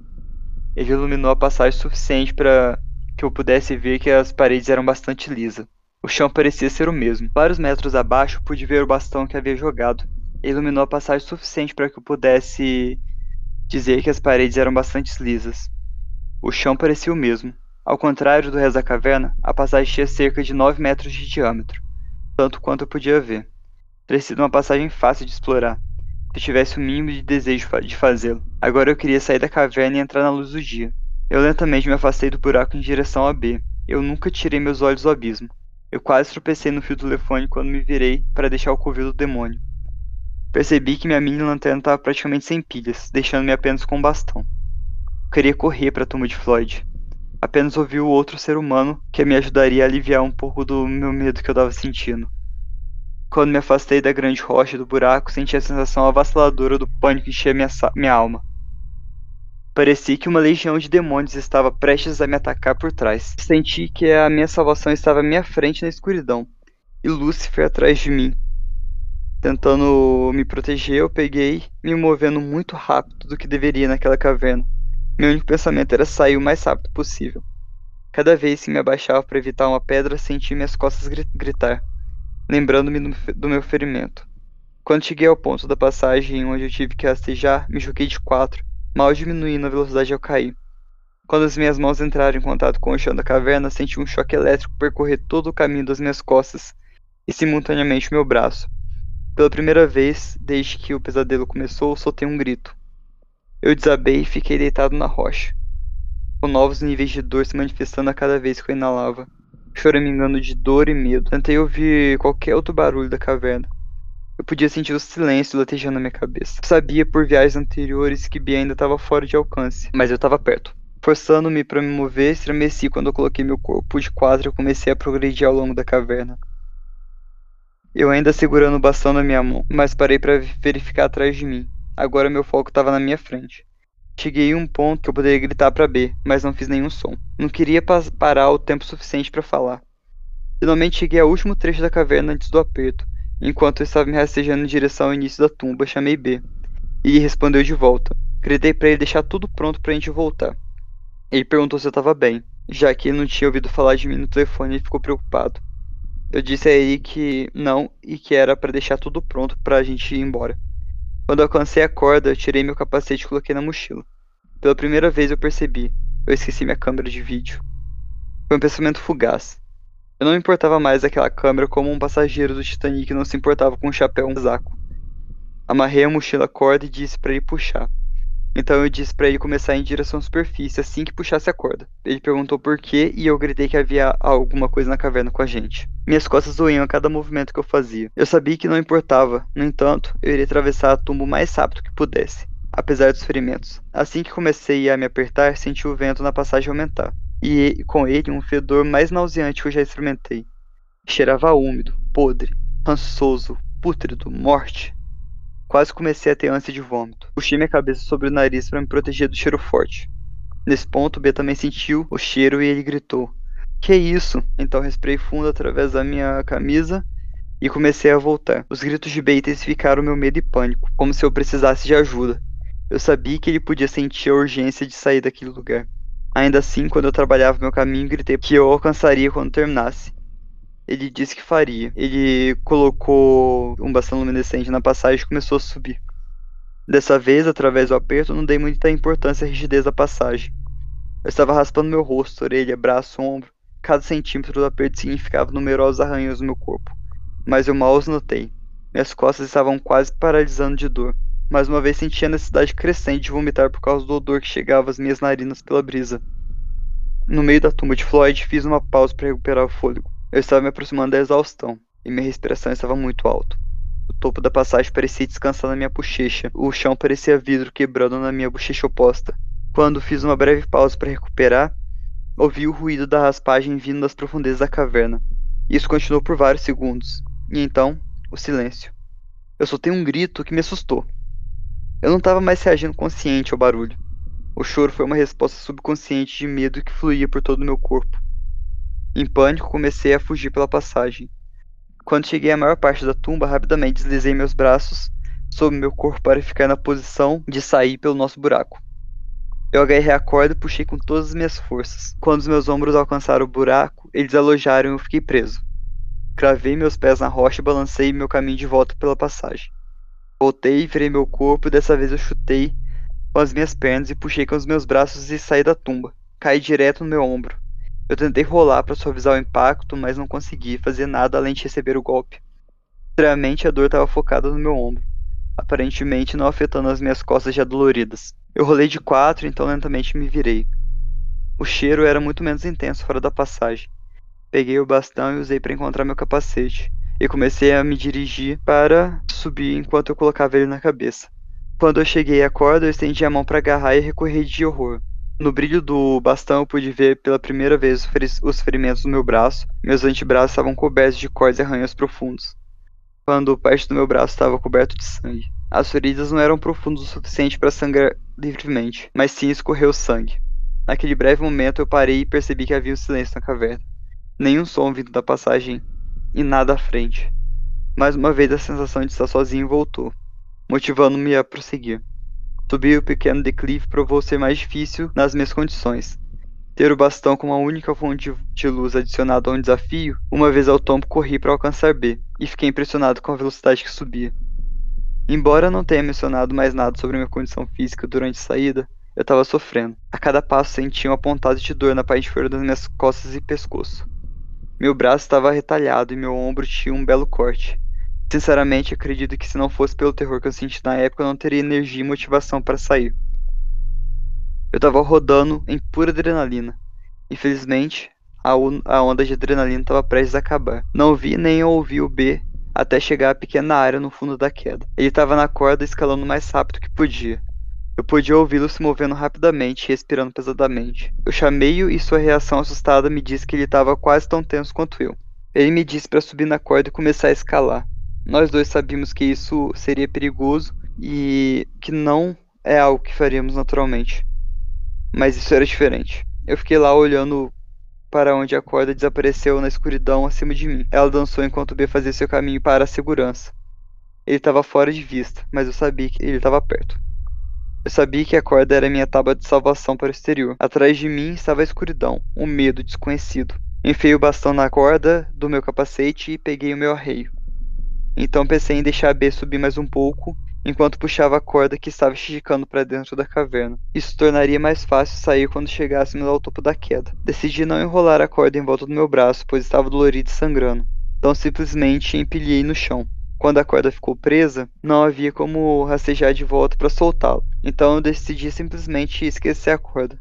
Ele iluminou a passagem suficiente para que eu pudesse ver que as paredes eram bastante lisas. O chão parecia ser o mesmo. Vários metros abaixo pude ver o bastão que havia jogado. Ele iluminou a passagem suficiente para que eu pudesse dizer que as paredes eram bastante lisas. O chão parecia o mesmo. Ao contrário do resto da caverna, a passagem tinha cerca de 9 metros de diâmetro, tanto quanto eu podia ver. Teria sido uma passagem fácil de explorar, se eu tivesse o mínimo de desejo de fazê-lo. Agora eu queria sair da caverna e entrar na luz do dia. Eu lentamente me afastei do buraco em direção a B. Eu nunca tirei meus olhos do abismo. Eu quase tropecei no fio telefone quando me virei para deixar o covil do demônio. Percebi que minha mini lanterna estava praticamente sem pilhas, deixando-me apenas com um bastão. Eu queria correr para a tumba de Floyd, apenas ouvi o outro ser humano que me ajudaria a aliviar um pouco do meu medo que eu estava sentindo. Quando me afastei da grande rocha do buraco, senti a sensação avassaladora do pânico encher minha, minha alma. Parecia que uma legião de demônios estava prestes a me atacar por trás. Senti que a minha salvação estava à minha frente na escuridão, e Lúcifer atrás de mim. Tentando me proteger, eu peguei, me movendo muito rápido do que deveria naquela caverna. Meu único pensamento era sair o mais rápido possível. Cada vez que me abaixava para evitar uma pedra, sentia minhas costas gritar, lembrando-me do meu ferimento. Quando cheguei ao ponto da passagem onde eu tive que rastejar, me joguei de quatro, mal diminuindo a velocidade ao cair. Quando as minhas mãos entraram em contato com o chão da caverna, senti um choque elétrico percorrer todo o caminho das minhas costas e simultaneamente meu braço. Pela primeira vez, desde que o pesadelo começou, soltei um grito. Eu desabei e fiquei deitado na rocha, com novos níveis de dor se manifestando a cada vez que eu inalava, choramingando de dor e medo. Tentei ouvir qualquer outro barulho da caverna. Eu podia sentir o silêncio latejando na minha cabeça. Eu sabia por viagens anteriores que Bia ainda estava fora de alcance, mas eu estava perto. Forçando-me para me mover, estremeci quando eu coloquei meu corpo de quatro e comecei a progredir ao longo da caverna. Eu ainda segurando o bastão na minha mão, mas parei para verificar atrás de mim. Agora meu foco estava na minha frente. Cheguei a um ponto que eu poderia gritar para B, mas não fiz nenhum som. Não queria pa parar o tempo suficiente para falar. Finalmente cheguei ao último trecho da caverna antes do aperto. Enquanto eu estava me rastejando em direção ao início da tumba, chamei B. E respondeu de volta. Gritei para ele deixar tudo pronto para a gente voltar. Ele perguntou se eu estava bem, já que ele não tinha ouvido falar de mim no telefone e ficou preocupado. Eu disse a ele que não e que era para deixar tudo pronto para a gente ir embora. Quando alcancei a corda, eu tirei meu capacete e coloquei na mochila. Pela primeira vez eu percebi. Eu esqueci minha câmera de vídeo. Foi um pensamento fugaz. Eu não me importava mais daquela câmera como um passageiro do Titanic não se importava com um chapéu um casaco. Amarrei a mochila à corda e disse para ele puxar. Então eu disse para ele começar em direção à superfície assim que puxasse a corda. Ele perguntou por quê e eu gritei que havia alguma coisa na caverna com a gente. Minhas costas doíam a cada movimento que eu fazia. Eu sabia que não importava, no entanto, eu iria atravessar a tumba o mais rápido que pudesse, apesar dos ferimentos. Assim que comecei a me apertar, senti o vento na passagem aumentar, e com ele um fedor mais nauseante que eu já experimentei. Cheirava úmido, podre, rançoso, pútrido, morte. Quase comecei a ter ânsia de vômito. Puxei minha cabeça sobre o nariz para me proteger do cheiro forte. Nesse ponto, B também sentiu o cheiro e ele gritou: Que isso? Então respirei fundo através da minha camisa e comecei a voltar. Os gritos de B intensificaram meu medo e pânico, como se eu precisasse de ajuda. Eu sabia que ele podia sentir a urgência de sair daquele lugar. Ainda assim, quando eu trabalhava meu caminho, gritei que eu alcançaria quando terminasse. Ele disse que faria. Ele colocou um bastão luminescente na passagem e começou a subir. Dessa vez, através do aperto, não dei muita importância à rigidez da passagem. Eu estava raspando meu rosto, orelha, braço, ombro. Cada centímetro do aperto significava numerosos arranhões no meu corpo. Mas eu mal os notei. Minhas costas estavam quase paralisando de dor. Mais uma vez senti a necessidade crescente de vomitar por causa do odor que chegava às minhas narinas pela brisa. No meio da tumba de Floyd, fiz uma pausa para recuperar o fôlego. Eu estava me aproximando da exaustão, e minha respiração estava muito alta. O topo da passagem parecia descansar na minha bochecha, o chão parecia vidro quebrando na minha bochecha oposta. Quando fiz uma breve pausa para recuperar, ouvi o ruído da raspagem vindo das profundezas da caverna. Isso continuou por vários segundos, e então, o silêncio. Eu soltei um grito que me assustou. Eu não estava mais reagindo consciente ao barulho. O choro foi uma resposta subconsciente de medo que fluía por todo o meu corpo. Em pânico, comecei a fugir pela passagem. Quando cheguei à maior parte da tumba, rapidamente deslizei meus braços sobre meu corpo para ficar na posição de sair pelo nosso buraco. Eu agarrei a corda e puxei com todas as minhas forças. Quando os meus ombros alcançaram o buraco, eles alojaram e eu fiquei preso. Cravei meus pés na rocha e balancei meu caminho de volta pela passagem. Voltei, virei meu corpo e dessa vez eu chutei com as minhas pernas e puxei com os meus braços e saí da tumba. Caí direto no meu ombro. Eu tentei rolar para suavizar o impacto, mas não consegui fazer nada além de receber o golpe. Extremamente a dor estava focada no meu ombro, aparentemente não afetando as minhas costas já doloridas. Eu rolei de quatro, então lentamente me virei. O cheiro era muito menos intenso fora da passagem. Peguei o bastão e usei para encontrar meu capacete, e comecei a me dirigir para subir enquanto eu colocava ele na cabeça. Quando eu cheguei à corda, eu estendi a mão para agarrar e recorri de horror. No brilho do bastão eu pude ver pela primeira vez os ferimentos no meu braço. Meus antebraços estavam cobertos de cortes e arranhões profundos. Quando parte do meu braço estava coberto de sangue. As feridas não eram profundas o suficiente para sangrar livremente, mas sim escorreu sangue. Naquele breve momento eu parei e percebi que havia um silêncio na caverna. Nenhum som vindo da passagem e nada à frente. Mais uma vez a sensação de estar sozinho voltou, motivando-me a prosseguir. Subir o pequeno declive provou ser mais difícil nas minhas condições. Ter o bastão como a única fonte de luz adicionada a um desafio, uma vez ao tombo corri para alcançar B, e fiquei impressionado com a velocidade que subia. Embora não tenha mencionado mais nada sobre minha condição física durante a saída, eu estava sofrendo. A cada passo sentia uma pontada de dor na parte inferior das minhas costas e pescoço. Meu braço estava retalhado e meu ombro tinha um belo corte. Sinceramente, acredito que se não fosse pelo terror que eu senti na época, eu não teria energia e motivação para sair. Eu tava rodando em pura adrenalina. Infelizmente, a, a onda de adrenalina estava prestes a acabar. Não vi nem ouvi o B até chegar à pequena área no fundo da queda. Ele estava na corda escalando mais rápido que podia. Eu podia ouvi-lo se movendo rapidamente e respirando pesadamente. Eu chamei-o e sua reação assustada me disse que ele estava quase tão tenso quanto eu. Ele me disse para subir na corda e começar a escalar. Nós dois sabíamos que isso seria perigoso e que não é algo que faríamos naturalmente. Mas isso era diferente. Eu fiquei lá olhando para onde a corda desapareceu na escuridão acima de mim. Ela dançou enquanto B fazia seu caminho para a segurança. Ele estava fora de vista, mas eu sabia que ele estava perto. Eu sabia que a corda era minha tábua de salvação para o exterior. Atrás de mim estava a escuridão, o um medo desconhecido. Enfiei o bastão na corda do meu capacete e peguei o meu arreio. Então pensei em deixar a B subir mais um pouco, enquanto puxava a corda que estava esticando para dentro da caverna. Isso tornaria mais fácil sair quando chegássemos ao topo da queda. Decidi não enrolar a corda em volta do meu braço, pois estava dolorido e sangrando. Então simplesmente empilhei no chão. Quando a corda ficou presa, não havia como rastejar de volta para soltá-lo. Então eu decidi simplesmente esquecer a corda,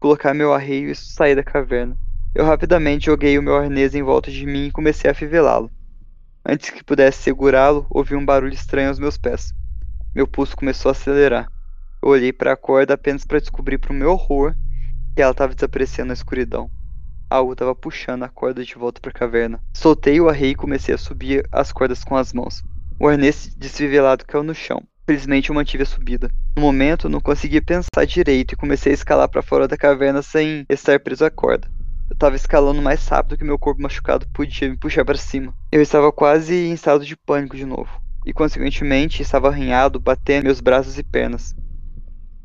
colocar meu arreio e sair da caverna. Eu rapidamente joguei o meu arnês em volta de mim e comecei a fivelá-lo. Antes que pudesse segurá-lo, ouvi um barulho estranho aos meus pés. Meu pulso começou a acelerar. Eu olhei para a corda apenas para descobrir, para o meu horror, que ela estava desaparecendo na escuridão. Algo estava puxando a corda de volta para a caverna. Soltei o arreio e comecei a subir as cordas com as mãos. O arnês desfivelado caiu no chão. Felizmente eu mantive a subida. No momento, não conseguia pensar direito e comecei a escalar para fora da caverna sem estar preso à corda. Eu estava escalando mais rápido que meu corpo machucado podia me puxar para cima. Eu estava quase em estado de pânico de novo, e consequentemente estava arranhado, batendo meus braços e pernas.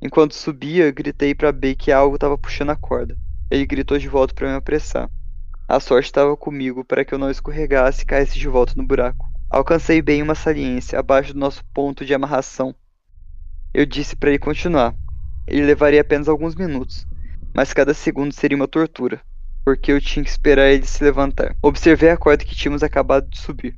Enquanto subia, gritei para B que algo estava puxando a corda. Ele gritou de volta para me apressar. A sorte estava comigo para que eu não escorregasse e caísse de volta no buraco. Alcancei bem uma saliência abaixo do nosso ponto de amarração. Eu disse para ele continuar. Ele levaria apenas alguns minutos, mas cada segundo seria uma tortura, porque eu tinha que esperar ele se levantar. Observei a corda que tínhamos acabado de subir.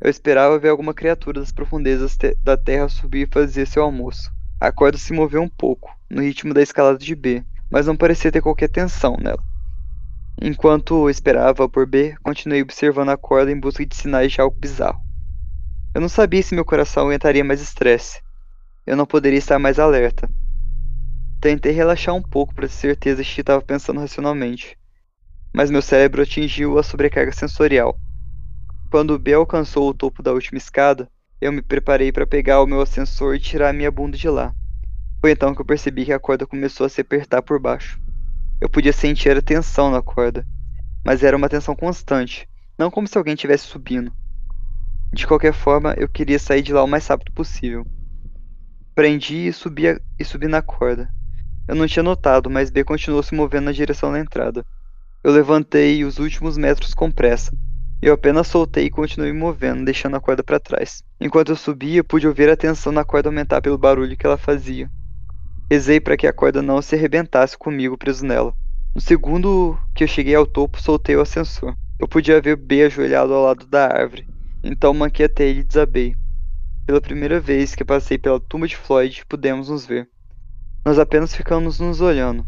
Eu esperava ver alguma criatura das profundezas te da terra subir e fazer seu almoço. A corda se moveu um pouco, no ritmo da escalada de B, mas não parecia ter qualquer tensão nela. Enquanto esperava por B, continuei observando a corda em busca de sinais de algo bizarro. Eu não sabia se meu coração aguentaria mais estresse. Eu não poderia estar mais alerta. Tentei relaxar um pouco para ter certeza de que estava pensando racionalmente, mas meu cérebro atingiu a sobrecarga sensorial. Quando B alcançou o topo da última escada, eu me preparei para pegar o meu ascensor e tirar minha bunda de lá. Foi então que eu percebi que a corda começou a se apertar por baixo. Eu podia sentir a tensão na corda, mas era uma tensão constante, não como se alguém estivesse subindo. De qualquer forma, eu queria sair de lá o mais rápido possível. Prendi e subi, a, e subi na corda. Eu não tinha notado, mas B continuou se movendo na direção da entrada. Eu levantei os últimos metros com pressa. Eu apenas soltei e continuei movendo, deixando a corda para trás. Enquanto eu subia, pude ouvir a tensão na corda aumentar pelo barulho que ela fazia. Rezei para que a corda não se arrebentasse comigo preso nela. No segundo que eu cheguei ao topo, soltei o ascensor. Eu podia ver B ajoelhado ao lado da árvore, então manquei até ele e desabei. Pela primeira vez que passei pela tumba de Floyd, pudemos nos ver. Nós apenas ficamos nos olhando.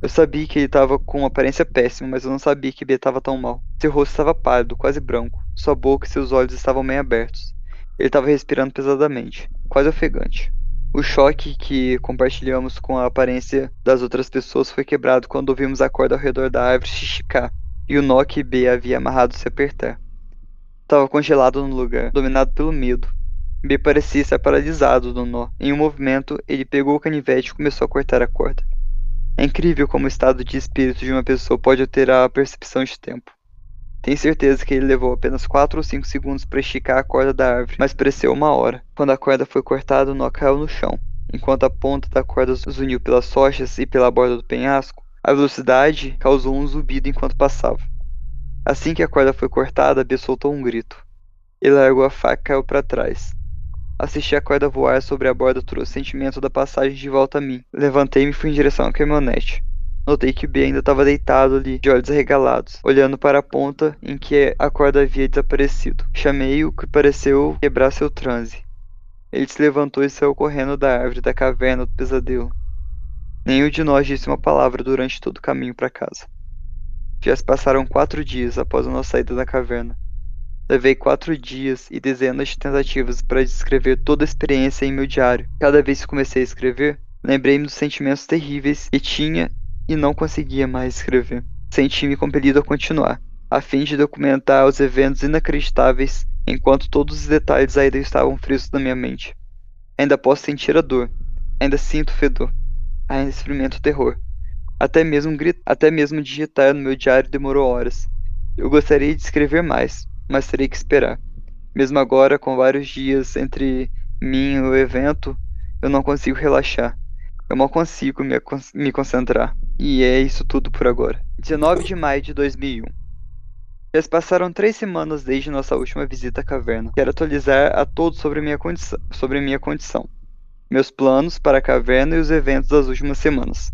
Eu sabia que ele estava com uma aparência péssima, mas eu não sabia que B estava tão mal. Seu rosto estava pálido, quase branco. Sua boca e seus olhos estavam meio abertos. Ele estava respirando pesadamente, quase ofegante. O choque que compartilhamos com a aparência das outras pessoas foi quebrado quando ouvimos a corda ao redor da árvore esticar e o nó que B havia amarrado se apertar. Estava congelado no lugar, dominado pelo medo. B parecia estar paralisado no nó. Em um movimento, ele pegou o canivete e começou a cortar a corda. É incrível como o estado de espírito de uma pessoa pode alterar a percepção de tempo. Tenho certeza que ele levou apenas 4 ou 5 segundos para esticar a corda da árvore, mas pareceu uma hora. Quando a corda foi cortada, nó caiu no chão. Enquanto a ponta da corda zuniu pelas rochas e pela borda do penhasco, a velocidade causou um zumbido enquanto passava. Assim que a corda foi cortada, B soltou um grito. Ele largou a faca e caiu para trás. Assisti a corda voar sobre a borda trouxe sentimento da passagem de volta a mim. Levantei-me e fui em direção à caminhonete. Notei que B ainda estava deitado ali, de olhos arregalados, olhando para a ponta em que a corda havia desaparecido. Chamei-o, que pareceu quebrar seu transe. Ele se levantou e saiu correndo da árvore da caverna do pesadelo. Nenhum de nós disse uma palavra durante todo o caminho para casa. Já se passaram quatro dias após a nossa saída da caverna. Levei quatro dias e dezenas de tentativas para descrever toda a experiência em meu diário. Cada vez que comecei a escrever, lembrei-me dos sentimentos terríveis que tinha e não conseguia mais escrever. Senti-me compelido a continuar, a fim de documentar os eventos inacreditáveis enquanto todos os detalhes ainda estavam frios na minha mente. Ainda posso sentir a dor, ainda sinto o fedor, ainda experimento o terror. Até mesmo, até mesmo digitar no meu diário demorou horas. Eu gostaria de escrever mais, mas terei que esperar. Mesmo agora, com vários dias entre mim e o evento, eu não consigo relaxar. Eu mal consigo me, me concentrar. E é isso tudo por agora. 19 de maio de 2001. Já se passaram três semanas desde nossa última visita à caverna. Quero atualizar a todos sobre minha, condição, sobre minha condição, meus planos para a caverna e os eventos das últimas semanas.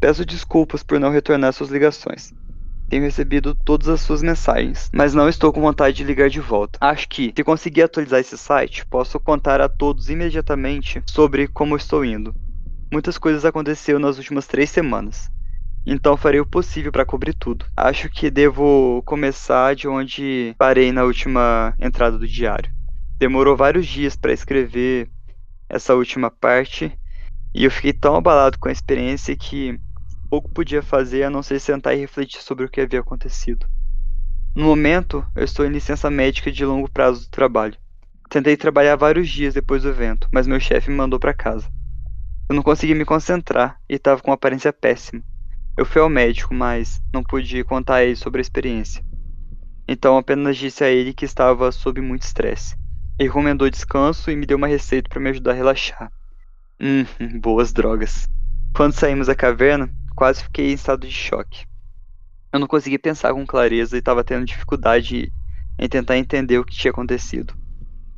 Peço desculpas por não retornar suas ligações. Tenho recebido todas as suas mensagens, mas não estou com vontade de ligar de volta. Acho que, se conseguir atualizar esse site, posso contar a todos imediatamente sobre como estou indo. Muitas coisas aconteceram nas últimas três semanas, então farei o possível para cobrir tudo. Acho que devo começar de onde parei na última entrada do diário. Demorou vários dias para escrever essa última parte e eu fiquei tão abalado com a experiência que pouco podia fazer a não ser sentar e refletir sobre o que havia acontecido. No momento, eu estou em licença médica de longo prazo do trabalho. Tentei trabalhar vários dias depois do evento, mas meu chefe me mandou para casa. Eu não consegui me concentrar e estava com uma aparência péssima. Eu fui ao médico, mas não pude contar a ele sobre a experiência. Então apenas disse a ele que estava sob muito estresse. Ele recomendou descanso e me deu uma receita para me ajudar a relaxar. Hum, boas drogas. Quando saímos da caverna, quase fiquei em estado de choque. Eu não conseguia pensar com clareza e estava tendo dificuldade em tentar entender o que tinha acontecido.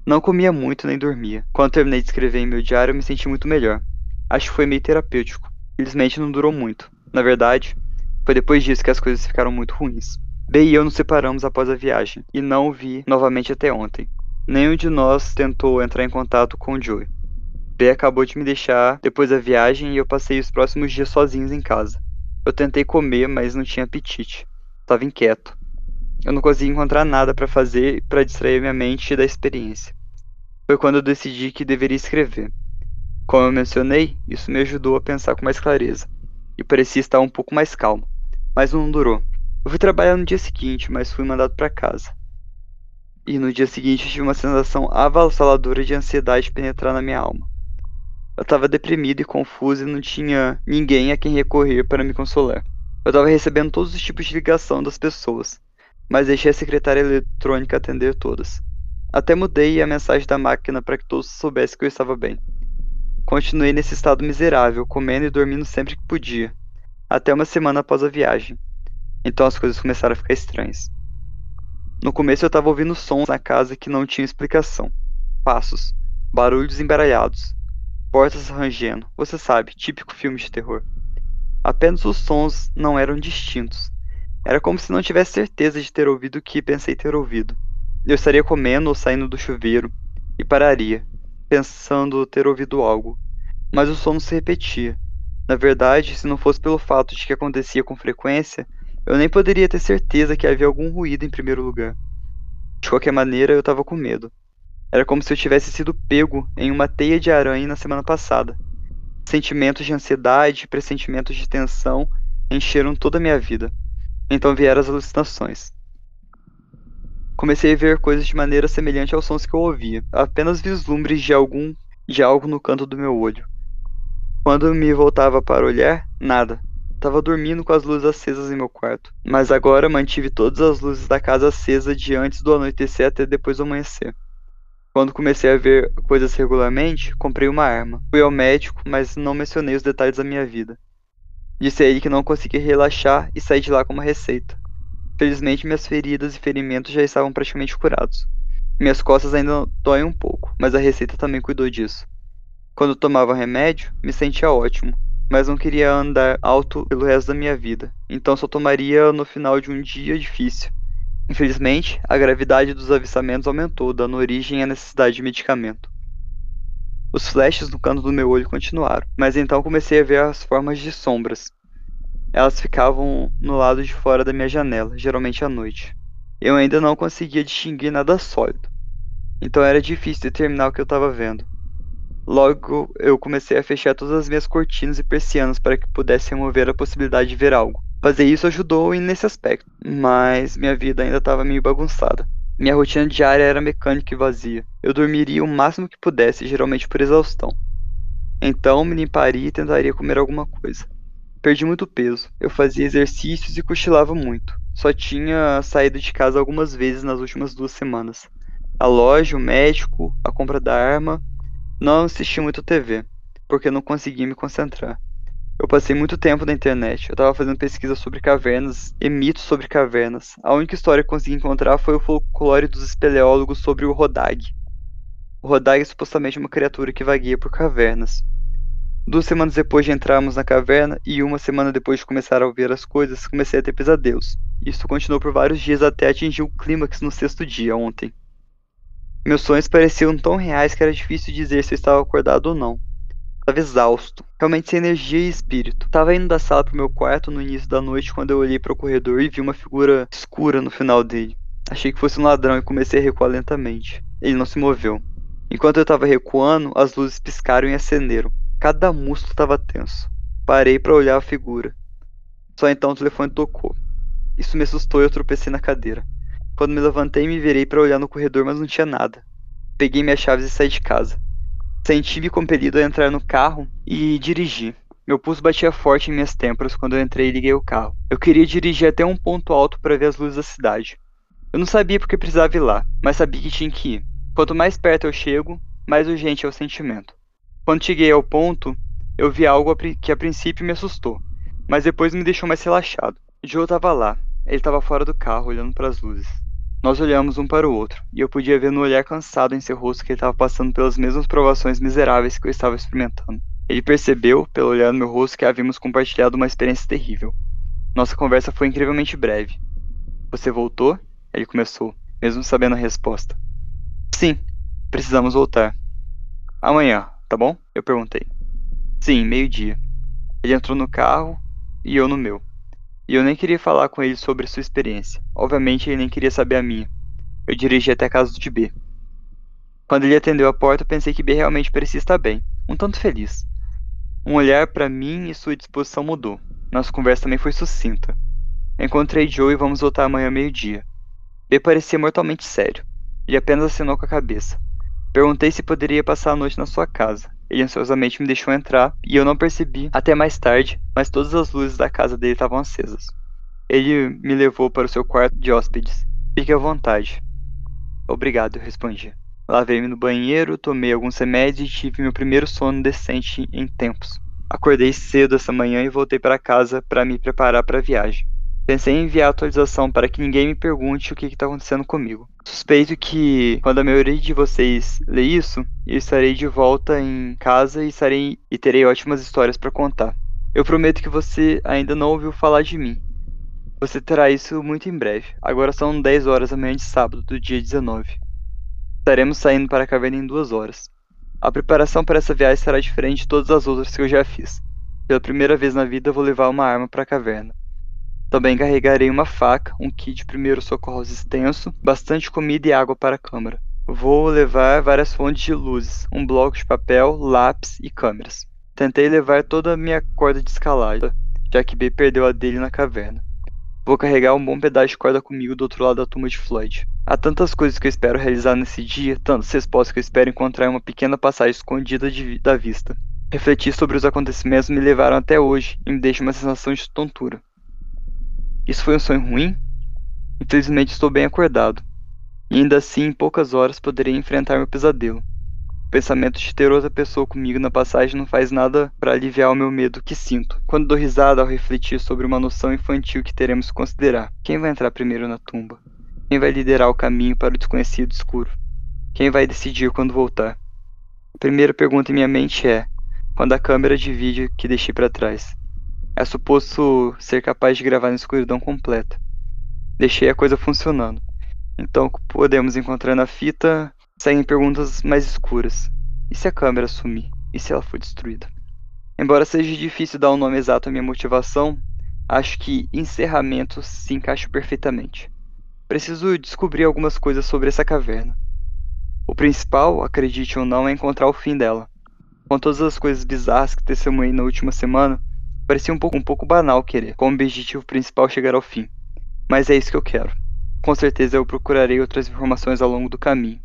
Não comia muito nem dormia. Quando terminei de escrever em meu diário, eu me senti muito melhor. Acho que foi meio terapêutico. Felizmente não durou muito. Na verdade, foi depois disso que as coisas ficaram muito ruins. B e eu nos separamos após a viagem, e não o vi novamente até ontem. Nenhum de nós tentou entrar em contato com o Joey. B acabou de me deixar depois da viagem e eu passei os próximos dias sozinhos em casa. Eu tentei comer, mas não tinha apetite. Estava inquieto. Eu não conseguia encontrar nada para fazer para distrair minha mente da experiência. Foi quando eu decidi que deveria escrever. Como eu mencionei, isso me ajudou a pensar com mais clareza e parecia estar um pouco mais calmo, mas não durou. Eu fui trabalhar no dia seguinte, mas fui mandado para casa. E no dia seguinte tive uma sensação avassaladora de ansiedade penetrar na minha alma. Eu estava deprimido e confuso e não tinha ninguém a quem recorrer para me consolar. Eu estava recebendo todos os tipos de ligação das pessoas, mas deixei a secretária eletrônica atender todas. Até mudei a mensagem da máquina para que todos soubessem que eu estava bem. Continuei nesse estado miserável, comendo e dormindo sempre que podia, até uma semana após a viagem. Então as coisas começaram a ficar estranhas. No começo eu estava ouvindo sons na casa que não tinham explicação. Passos, barulhos embaralhados, portas rangendo, você sabe, típico filme de terror. Apenas os sons não eram distintos. Era como se não tivesse certeza de ter ouvido o que pensei ter ouvido. Eu estaria comendo ou saindo do chuveiro e pararia, pensando ter ouvido algo. Mas o som não se repetia. Na verdade, se não fosse pelo fato de que acontecia com frequência, eu nem poderia ter certeza que havia algum ruído em primeiro lugar. De qualquer maneira, eu estava com medo. Era como se eu tivesse sido pego em uma teia de aranha na semana passada. Sentimentos de ansiedade pressentimentos de tensão encheram toda a minha vida. Então vieram as alucinações. Comecei a ver coisas de maneira semelhante aos sons que eu ouvia, apenas vislumbres de algum de algo no canto do meu olho. Quando me voltava para olhar, nada. Estava dormindo com as luzes acesas em meu quarto, mas agora mantive todas as luzes da casa acesas de antes do anoitecer até depois do amanhecer. Quando comecei a ver coisas regularmente, comprei uma arma. Fui ao médico, mas não mencionei os detalhes da minha vida. Disse a ele que não conseguia relaxar e saí de lá com uma receita. Felizmente, minhas feridas e ferimentos já estavam praticamente curados. Minhas costas ainda doem um pouco, mas a receita também cuidou disso. Quando tomava remédio, me sentia ótimo, mas não queria andar alto pelo resto da minha vida, então só tomaria no final de um dia difícil, Infelizmente, a gravidade dos avistamentos aumentou, dando origem à necessidade de medicamento. Os flashes no canto do meu olho continuaram, mas então comecei a ver as formas de sombras. Elas ficavam no lado de fora da minha janela, geralmente à noite. Eu ainda não conseguia distinguir nada sólido, então era difícil determinar o que eu estava vendo. Logo, eu comecei a fechar todas as minhas cortinas e persianas para que pudesse remover a possibilidade de ver algo. Fazer isso ajudou nesse aspecto, mas minha vida ainda estava meio bagunçada. Minha rotina diária era mecânica e vazia. Eu dormiria o máximo que pudesse, geralmente por exaustão. Então me limparia e tentaria comer alguma coisa. Perdi muito peso. Eu fazia exercícios e cochilava muito. Só tinha saído de casa algumas vezes nas últimas duas semanas. A loja, o médico, a compra da arma. Não assisti muito TV, porque não conseguia me concentrar. Eu passei muito tempo na internet. Eu estava fazendo pesquisa sobre cavernas e mitos sobre cavernas. A única história que consegui encontrar foi o folclore dos espeleólogos sobre o Rodag. O Rodag é supostamente uma criatura que vagueia por cavernas. Duas semanas depois de entrarmos na caverna e uma semana depois de começar a ouvir as coisas, comecei a ter pesadelos. Isso continuou por vários dias até atingir o clímax no sexto dia, ontem. Meus sonhos pareciam tão reais que era difícil dizer se eu estava acordado ou não. Estava exausto, realmente sem energia e espírito. Estava indo da sala para o meu quarto no início da noite quando eu olhei para o corredor e vi uma figura escura no final dele. Achei que fosse um ladrão e comecei a recuar lentamente. Ele não se moveu. Enquanto eu estava recuando, as luzes piscaram e acenderam. Cada músculo estava tenso. Parei para olhar a figura. Só então o telefone tocou. Isso me assustou e eu tropecei na cadeira. Quando me levantei, me virei para olhar no corredor, mas não tinha nada. Peguei minhas chaves e saí de casa. Senti-me compelido a entrar no carro e dirigir. Meu pulso batia forte em minhas têmporas quando eu entrei e liguei o carro. Eu queria dirigir até um ponto alto para ver as luzes da cidade. Eu não sabia porque precisava ir lá, mas sabia que tinha que ir. Quanto mais perto eu chego, mais urgente é o sentimento. Quando cheguei ao ponto, eu vi algo que a princípio me assustou, mas depois me deixou mais relaxado. Joe estava lá. Ele estava fora do carro, olhando para as luzes. Nós olhamos um para o outro, e eu podia ver no olhar cansado em seu rosto que ele estava passando pelas mesmas provações miseráveis que eu estava experimentando. Ele percebeu, pelo olhar no meu rosto, que havíamos compartilhado uma experiência terrível. Nossa conversa foi incrivelmente breve. Você voltou? Ele começou, mesmo sabendo a resposta. Sim, precisamos voltar. Amanhã, tá bom? Eu perguntei. Sim, meio-dia. Ele entrou no carro e eu no meu. E eu nem queria falar com ele sobre sua experiência. Obviamente, ele nem queria saber a minha. Eu dirigi até a casa do B. Quando ele atendeu a porta, pensei que B realmente parecia estar bem, um tanto feliz. Um olhar para mim e sua disposição mudou. Nossa conversa também foi sucinta. Encontrei Joe e vamos voltar amanhã meio-dia. B parecia mortalmente sério. Ele apenas acenou com a cabeça. Perguntei se poderia passar a noite na sua casa. Ele ansiosamente me deixou entrar e eu não percebi até mais tarde, mas todas as luzes da casa dele estavam acesas. Ele me levou para o seu quarto de hóspedes. Fique à vontade. Obrigado, respondi. Lavei-me no banheiro, tomei alguns remédios e tive meu primeiro sono decente em tempos. Acordei cedo essa manhã e voltei para casa para me preparar para a viagem. Pensei em enviar a atualização para que ninguém me pergunte o que está acontecendo comigo. Suspeito que, quando a maioria de vocês lê isso, eu estarei de volta em casa e, estarei, e terei ótimas histórias para contar. Eu prometo que você ainda não ouviu falar de mim. Você terá isso muito em breve. Agora são 10 horas da manhã de sábado, do dia 19. Estaremos saindo para a caverna em duas horas. A preparação para essa viagem será diferente de todas as outras que eu já fiz. Pela primeira vez na vida, vou levar uma arma para a caverna. Também carregarei uma faca, um kit de primeiros socorros extenso, bastante comida e água para a câmara. Vou levar várias fontes de luzes, um bloco de papel, lápis e câmeras. Tentei levar toda a minha corda de escalada, já que B perdeu a dele na caverna. Vou carregar um bom pedaço de corda comigo do outro lado da tumba de Floyd. Há tantas coisas que eu espero realizar nesse dia, tantas respostas que eu espero encontrar em uma pequena passagem escondida de, da vista. Refletir sobre os acontecimentos me levaram até hoje e me deixam uma sensação de tontura. Isso foi um sonho ruim? Infelizmente estou bem acordado. E ainda assim, em poucas horas poderei enfrentar meu pesadelo. O pensamento de ter outra pessoa comigo na passagem não faz nada para aliviar o meu medo que sinto. Quando dou risada ao refletir sobre uma noção infantil que teremos que considerar. Quem vai entrar primeiro na tumba? Quem vai liderar o caminho para o desconhecido escuro? Quem vai decidir quando voltar? A primeira pergunta em minha mente é: quando a câmera de vídeo que deixei para trás? É suposto ser capaz de gravar na escuridão completa. Deixei a coisa funcionando. Então podemos encontrar na fita seguem perguntas mais escuras. E se a câmera sumir? E se ela for destruída? Embora seja difícil dar um nome exato à minha motivação, acho que encerramento se encaixa perfeitamente. Preciso descobrir algumas coisas sobre essa caverna. O principal, acredite ou não, é encontrar o fim dela. Com todas as coisas bizarras que testemunhei na última semana, Parecia um pouco, um pouco banal querer, como objetivo principal, chegar ao fim. Mas é isso que eu quero. Com certeza eu procurarei outras informações ao longo do caminho.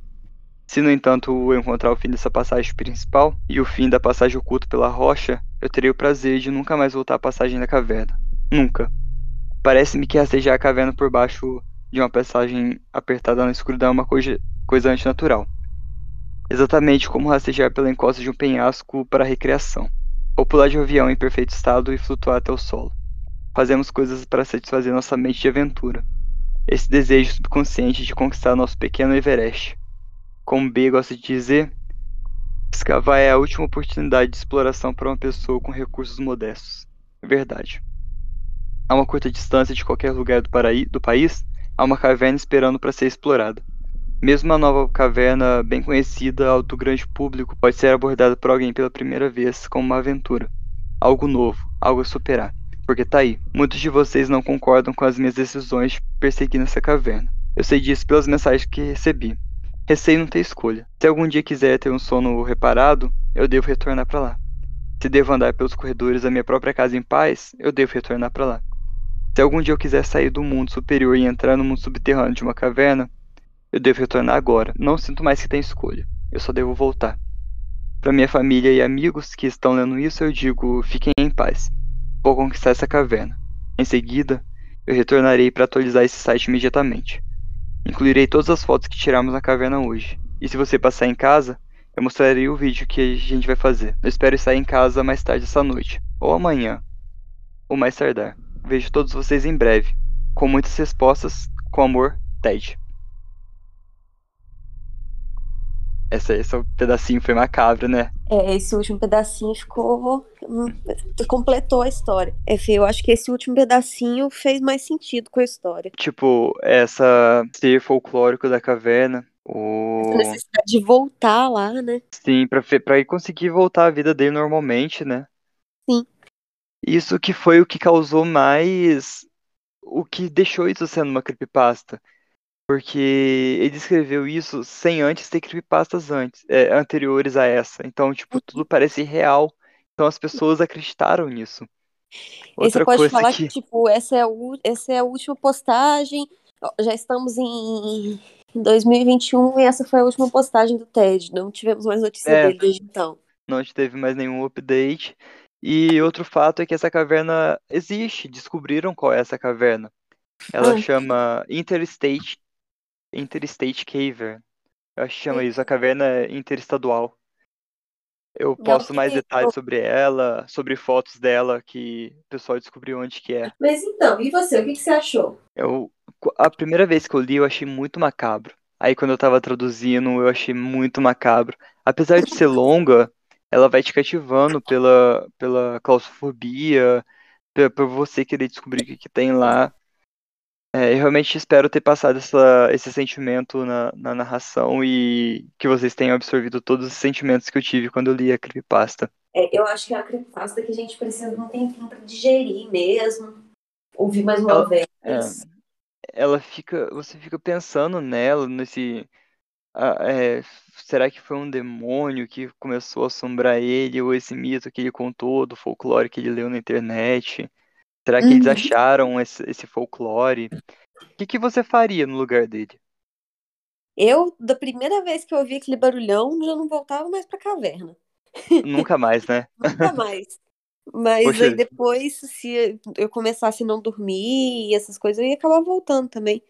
Se, no entanto, eu encontrar o fim dessa passagem principal e o fim da passagem oculta pela rocha, eu terei o prazer de nunca mais voltar à passagem da caverna. Nunca. Parece-me que rastejar a caverna por baixo de uma passagem apertada na escuridão é uma coisa, coisa antinatural. Exatamente como rastejar pela encosta de um penhasco para recreação ou pular de um avião em perfeito estado e flutuar até o solo. Fazemos coisas para satisfazer nossa mente de aventura. Esse desejo subconsciente de conquistar nosso pequeno Everest. Como B gosta de dizer, Escavar é a última oportunidade de exploração para uma pessoa com recursos modestos. É verdade. A uma curta distância de qualquer lugar do, do país, há uma caverna esperando para ser explorada. Mesmo uma nova caverna bem conhecida ao do grande público pode ser abordada por alguém pela primeira vez como uma aventura. Algo novo, algo a superar. Porque tá aí, muitos de vocês não concordam com as minhas decisões de perseguir nessa caverna. Eu sei disso pelas mensagens que recebi. Receio não ter escolha. Se algum dia quiser ter um sono reparado, eu devo retornar para lá. Se devo andar pelos corredores da minha própria casa em paz, eu devo retornar para lá. Se algum dia eu quiser sair do mundo superior e entrar no mundo subterrâneo de uma caverna, eu devo retornar agora. Não sinto mais que tenho escolha. Eu só devo voltar. Para minha família e amigos que estão lendo isso, eu digo: fiquem em paz. Vou conquistar essa caverna. Em seguida, eu retornarei para atualizar esse site imediatamente. Incluirei todas as fotos que tiramos na caverna hoje. E se você passar em casa, eu mostrarei o vídeo que a gente vai fazer. Eu espero estar em casa mais tarde essa noite, ou amanhã, ou mais tardar. Vejo todos vocês em breve. Com muitas respostas, com amor, Ted. Essa, esse pedacinho foi macabro, né? É, esse último pedacinho ficou. Hum, completou a história. É, eu acho que esse último pedacinho fez mais sentido com a história. Tipo, essa ser folclórico da caverna. O... Essa necessidade de voltar lá, né? Sim, pra, pra ir conseguir voltar à vida dele normalmente, né? Sim. Isso que foi o que causou mais. O que deixou isso sendo uma creepypasta. Porque ele escreveu isso sem antes ter creepypastas antes, é, anteriores a essa. Então, tipo, tudo parece real. Então as pessoas acreditaram nisso. E você pode falar que... que, tipo, essa é, a, essa é a última postagem. Já estamos em 2021 e essa foi a última postagem do TED. Não tivemos mais notícia é, dele desde então. Não teve mais nenhum update. E outro fato é que essa caverna existe. Descobriram qual é essa caverna. Ela ah. chama Interstate Interstate Caver. Eu acho que chama isso, a caverna interestadual. Eu posto mais detalhes sobre ela, sobre fotos dela que o pessoal descobriu onde que é. Mas então, e você, o que, que você achou? Eu, a primeira vez que eu li, eu achei muito macabro. Aí quando eu tava traduzindo, eu achei muito macabro. Apesar de ser longa, ela vai te cativando pela, pela claustrofobia, por você querer descobrir o que, que tem lá. É, eu realmente espero ter passado essa, esse sentimento na, na, narração e que vocês tenham absorvido todos os sentimentos que eu tive quando eu li a creepypasta. É, eu acho que é a creepypasta que a gente precisa de um tempinho pra digerir mesmo, ouvir mais uma ela, vez. É, ela fica, você fica pensando nela, nesse... é, será que foi um demônio que começou a assombrar ele, ou esse mito que ele contou, do folclore que ele leu na internet? Será que eles uhum. acharam esse, esse folclore? O que, que você faria no lugar dele? Eu, da primeira vez que eu ouvi aquele barulhão, já não voltava mais pra caverna. Nunca mais, né? Nunca mais. Mas Poxa. aí depois, se eu começasse a não dormir e essas coisas, eu ia acabar voltando também.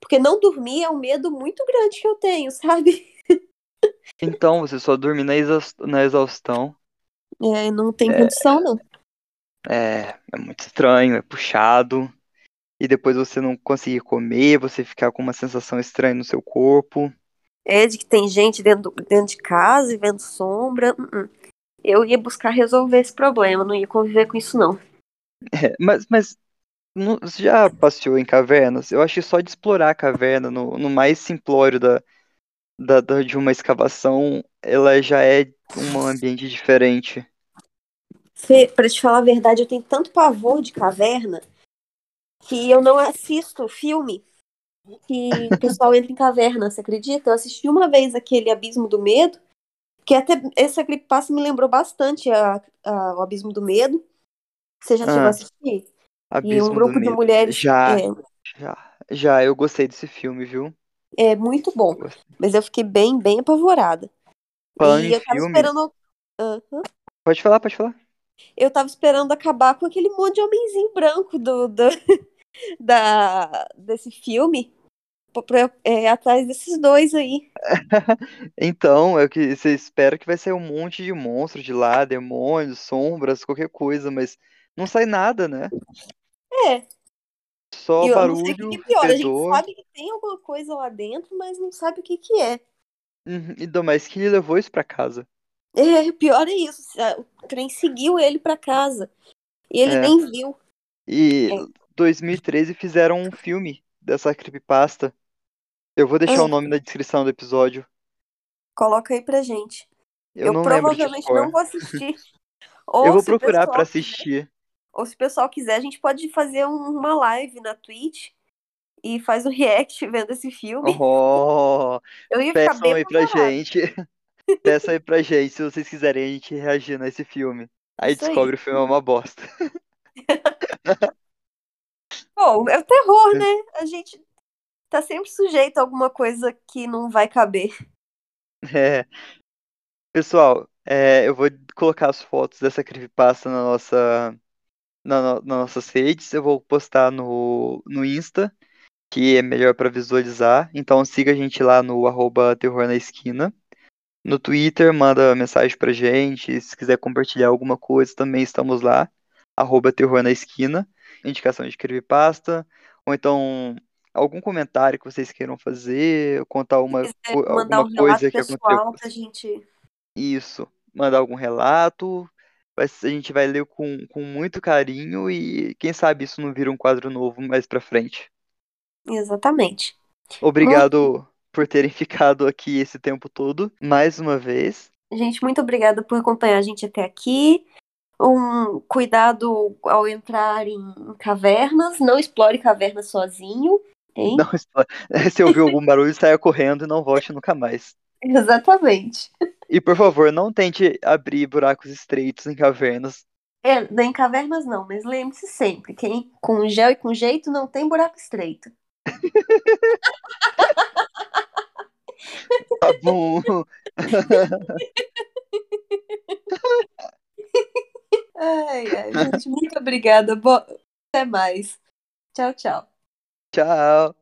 Porque não dormir é um medo muito grande que eu tenho, sabe? Então, você só dormir na, exaustão. É, não tem é... condição, não. É, é muito estranho, é puxado. E depois você não conseguir comer, você ficar com uma sensação estranha no seu corpo. É, de que tem gente dentro, dentro de casa e vendo sombra. Uh -uh. Eu ia buscar resolver esse problema, não ia conviver com isso, não. É, mas, mas não, você já passeou em cavernas? Eu acho que só de explorar a caverna, no, no mais simplório da, da, da, de uma escavação, ela já é um ambiente diferente. Pra te falar a verdade, eu tenho tanto pavor de caverna que eu não assisto filme que o pessoal entra em caverna, você acredita? Eu assisti uma vez aquele Abismo do Medo, que até essa creepypasta me lembrou bastante a, a, o Abismo do Medo. Você já chegou ah, a assistir? Abismo e um grupo de mulheres. Já, é, já, já, eu gostei desse filme, viu? É muito bom. Mas eu fiquei bem, bem apavorada. Falando e eu tava filme... esperando. Uhum. Pode falar, pode falar eu tava esperando acabar com aquele monte de homenzinho branco do, do da, desse filme. Pra, é, atrás desses dois aí. então, é o que você espera que vai ser um monte de monstros de lá, demônios, sombras, qualquer coisa, mas não sai nada, né? É. Só e barulho. Não o que, é pior. A gente sabe que tem alguma coisa lá dentro, mas não sabe o que, que é. Uhum. E do mais que ele levou isso pra casa. É, pior é isso. O trem seguiu ele para casa. E ele É. nem viu. E É. 2013 fizeram um filme dessa creepypasta. Eu vou deixar Ah. o nome na descrição do episódio. Coloca aí pra gente. Eu, Eu, não provavelmente não vou assistir. Ou Eu vou procurar quiser- assistir. Ou se o pessoal quiser, a gente pode fazer um- uma live na Twitch e faz um react vendo esse filme. Oh, Eu ia ficar bem aí pra gente. Peçam aí pra gente se vocês quiserem a gente reagir nesse filme. Aí Isso aí. descobre o filme é uma bosta. Bom, é o terror, né? A gente tá sempre sujeito a alguma coisa que não vai caber. É. Pessoal, é, eu vou colocar as fotos dessa creepypasta na nossa, na no- nas nossas redes. Eu vou postar no, no Insta, que é melhor para visualizar. Então siga a gente lá no arroba Terror na Esquina. No Twitter, manda mensagem pra gente. Se quiser compartilhar alguma coisa, também estamos lá. Arroba Terror na Esquina. Indicação de creepypasta. Ou então algum comentário que vocês queiram fazer, contar uma, alguma um coisa relato que aconteceu pessoal com pra gente. isso, mandar algum relato. A gente vai ler com, com muito carinho e quem sabe isso não vira um quadro novo mais pra frente. Exatamente. Obrigado por terem ficado aqui esse tempo todo, mais uma vez. Gente, muito obrigada por acompanhar a gente até aqui. Um cuidado ao entrar em cavernas. Não explore cavernas sozinho. Hein? Não, se ouvir algum barulho, saia correndo e não volte nunca mais. Exatamente. E por favor, não tente abrir buracos estreitos em cavernas. É, em cavernas não, mas lembre-se sempre: quem com gel e com jeito não tem buraco estreito. Tá bom. Ai, ai, gente, muito obrigada. Bo... Até mais. Tchau, tchau. Tchau.